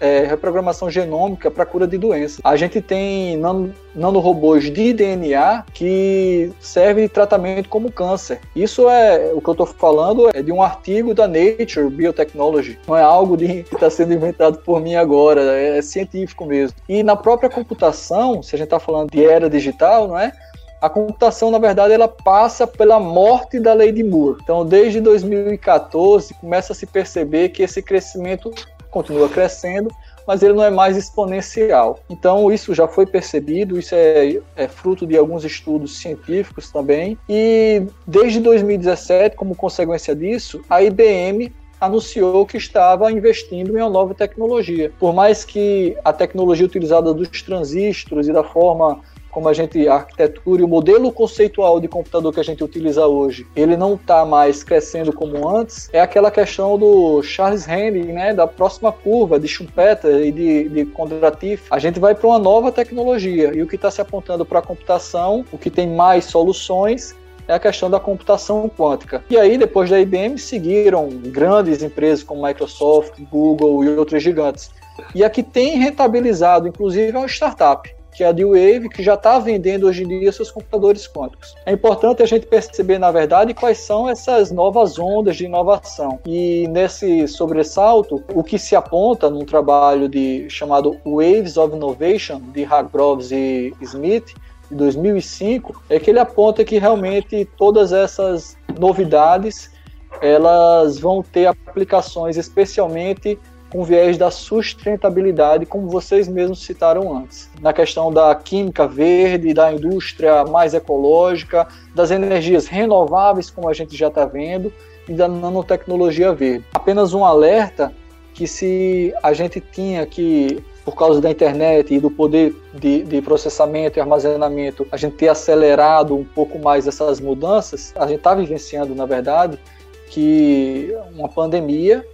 é, reprogramação genômica para cura de doenças. A gente tem nano, nanorobôs de DNA que servem de tratamento como câncer. Isso é o que eu estou falando é de um artigo da Nature Biotechnology. Não é algo de, que está sendo inventado por mim agora, é, é científico mesmo. E na própria computação computação, se a gente está falando de era digital, não é? A computação, na verdade, ela passa pela morte da lei de Moore. Então, desde 2014, começa a se perceber que esse crescimento continua crescendo, mas ele não é mais exponencial. Então, isso já foi percebido, isso é, é, fruto de alguns estudos científicos também. E desde 2017, como consequência disso, a IBM anunciou que estava investindo em uma nova tecnologia. Por mais que a tecnologia utilizada dos transistores e da forma como a gente a arquitetura e o modelo conceitual de computador que a gente utiliza hoje, ele não está mais crescendo como antes, é aquela questão do Charles Henry, né, da próxima curva de Schumpeter e de, de. A gente vai para uma nova tecnologia e o que está se apontando para a computação, o que tem mais soluções é a questão da computação quântica. E aí, depois da IBM, seguiram grandes empresas como Microsoft, Google e outros gigantes. E a que tem rentabilizado, inclusive, é uma startup. que é a D-Wave, que já está vendendo hoje em dia seus computadores quânticos. É importante a gente perceber, na verdade, quais são essas novas ondas de inovação. E nesse sobressalto, o que se aponta num trabalho de, chamado Waves of Innovation, de Hargroves e Smith, de 2005, é que ele aponta que realmente todas essas novidades elas vão ter aplicações especialmente com viés da sustentabilidade, como vocês mesmos citaram antes, na questão da química verde, da indústria mais ecológica, das energias renováveis, como a gente já está vendo, e da nanotecnologia verde. Apenas um alerta que se a gente tinha que por causa da internet e do poder de, de, processamento e armazenamento, a gente ter acelerado um pouco mais essas mudanças, a gente está vivenciando, na verdade, que uma pandemia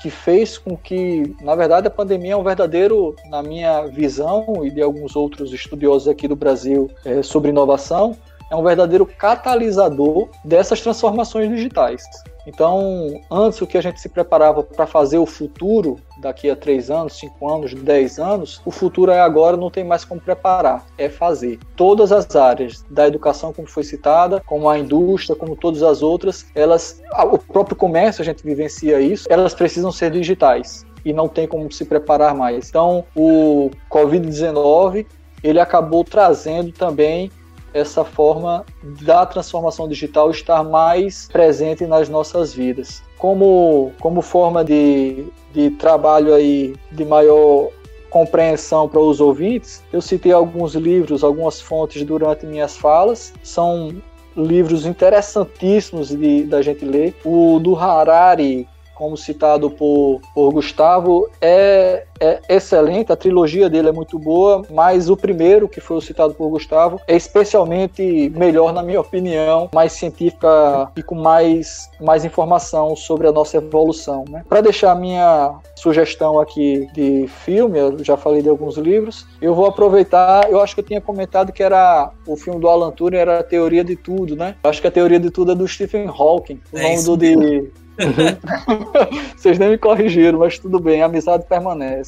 que fez com que, na verdade, a pandemia é um verdadeiro, na minha visão e de alguns outros estudiosos aqui do Brasil é, sobre inovação, é um verdadeiro catalisador dessas transformações digitais. Então, antes o que a gente se preparava para fazer o futuro, daqui a três anos, cinco anos, dez anos, o futuro é agora, não tem mais como preparar, é fazer. Todas as áreas da educação, como foi citada, como a indústria, como todas as outras, elas, o próprio comércio, a gente vivencia isso, elas precisam ser digitais e não tem como se preparar mais. Então, o Covid-19 ele acabou trazendo também essa forma da transformação digital estar mais presente nas nossas vidas. Como, como forma de, de trabalho aí de maior compreensão para os ouvintes, eu citei alguns livros, algumas fontes durante minhas falas. São livros interessantíssimos de, da gente ler. O do Harari, como citado por, por Gustavo, é, é, excelente, a trilogia dele é muito boa, mas o primeiro, que foi citado por Gustavo, é especialmente melhor, na minha opinião, mais científica e com mais, mais informação sobre a nossa evolução. Né? Para deixar a minha sugestão aqui de filme, eu já falei de alguns livros, eu vou aproveitar, eu acho que eu tinha comentado que era o filme do Alan Turing era a teoria de tudo, né? Eu acho que a teoria de tudo é do Stephen Hawking, o é nome do de Vocês nem me corrigiram, mas tudo bem, a amizade permanece.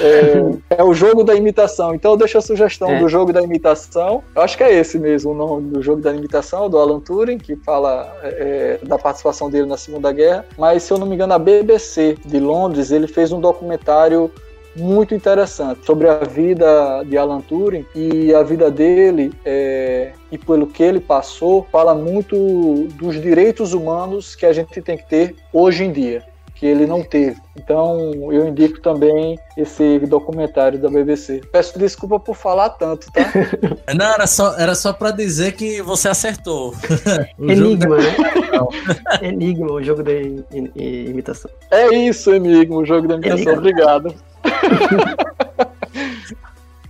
É, é, o jogo da imitação. Então eu deixo a sugestão é. do jogo da imitação. Eu acho que é esse mesmo o nome do jogo da imitação, do Alan Turing, que fala é, da participação dele na Segunda Guerra. Mas se eu não me engano, a BBC de Londres ele fez um documentário muito interessante sobre a vida de Alan Turing e a vida dele é, e pelo que ele passou fala muito dos direitos humanos que a gente tem que ter hoje em dia que ele não teve. Então, eu indico também esse documentário da BBC. Peço desculpa por falar tanto, tá? Não, era só, era só para dizer que você acertou. Enigma, né? Enigma, o jogo da imitação. É isso, Enigma, o jogo da imitação. Enigma. Obrigado.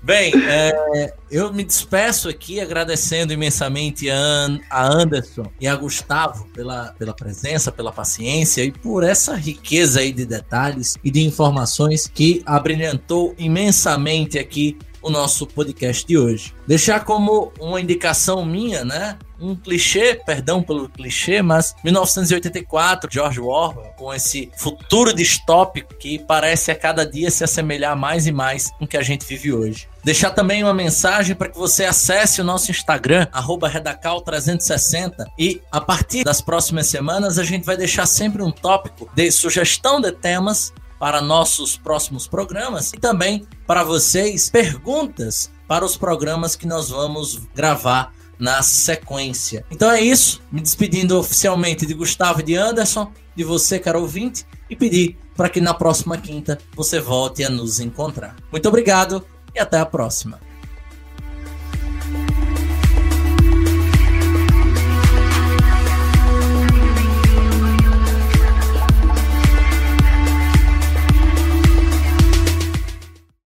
Bem, é, eu me despeço aqui agradecendo imensamente a, a Anderson e a Gustavo pela, pela presença, pela paciência e por essa riqueza aí de detalhes e de informações que abrilhantou imensamente aqui o nosso podcast de hoje. Deixar como uma indicação minha, né? Um clichê, perdão pelo clichê, mas 1984, George Orwell, com esse futuro distópico que parece a cada dia se assemelhar mais e mais com o que a gente vive hoje. Deixar também uma mensagem para que você acesse o nosso Instagram, Redacal360, e a partir das próximas semanas a gente vai deixar sempre um tópico de sugestão de temas para nossos próximos programas e também para vocês perguntas para os programas que nós vamos gravar na sequência. Então é isso, me despedindo oficialmente de Gustavo e de Anderson, de você, caro ouvinte, e pedir para que na próxima quinta você volte a nos encontrar. Muito obrigado e até a próxima.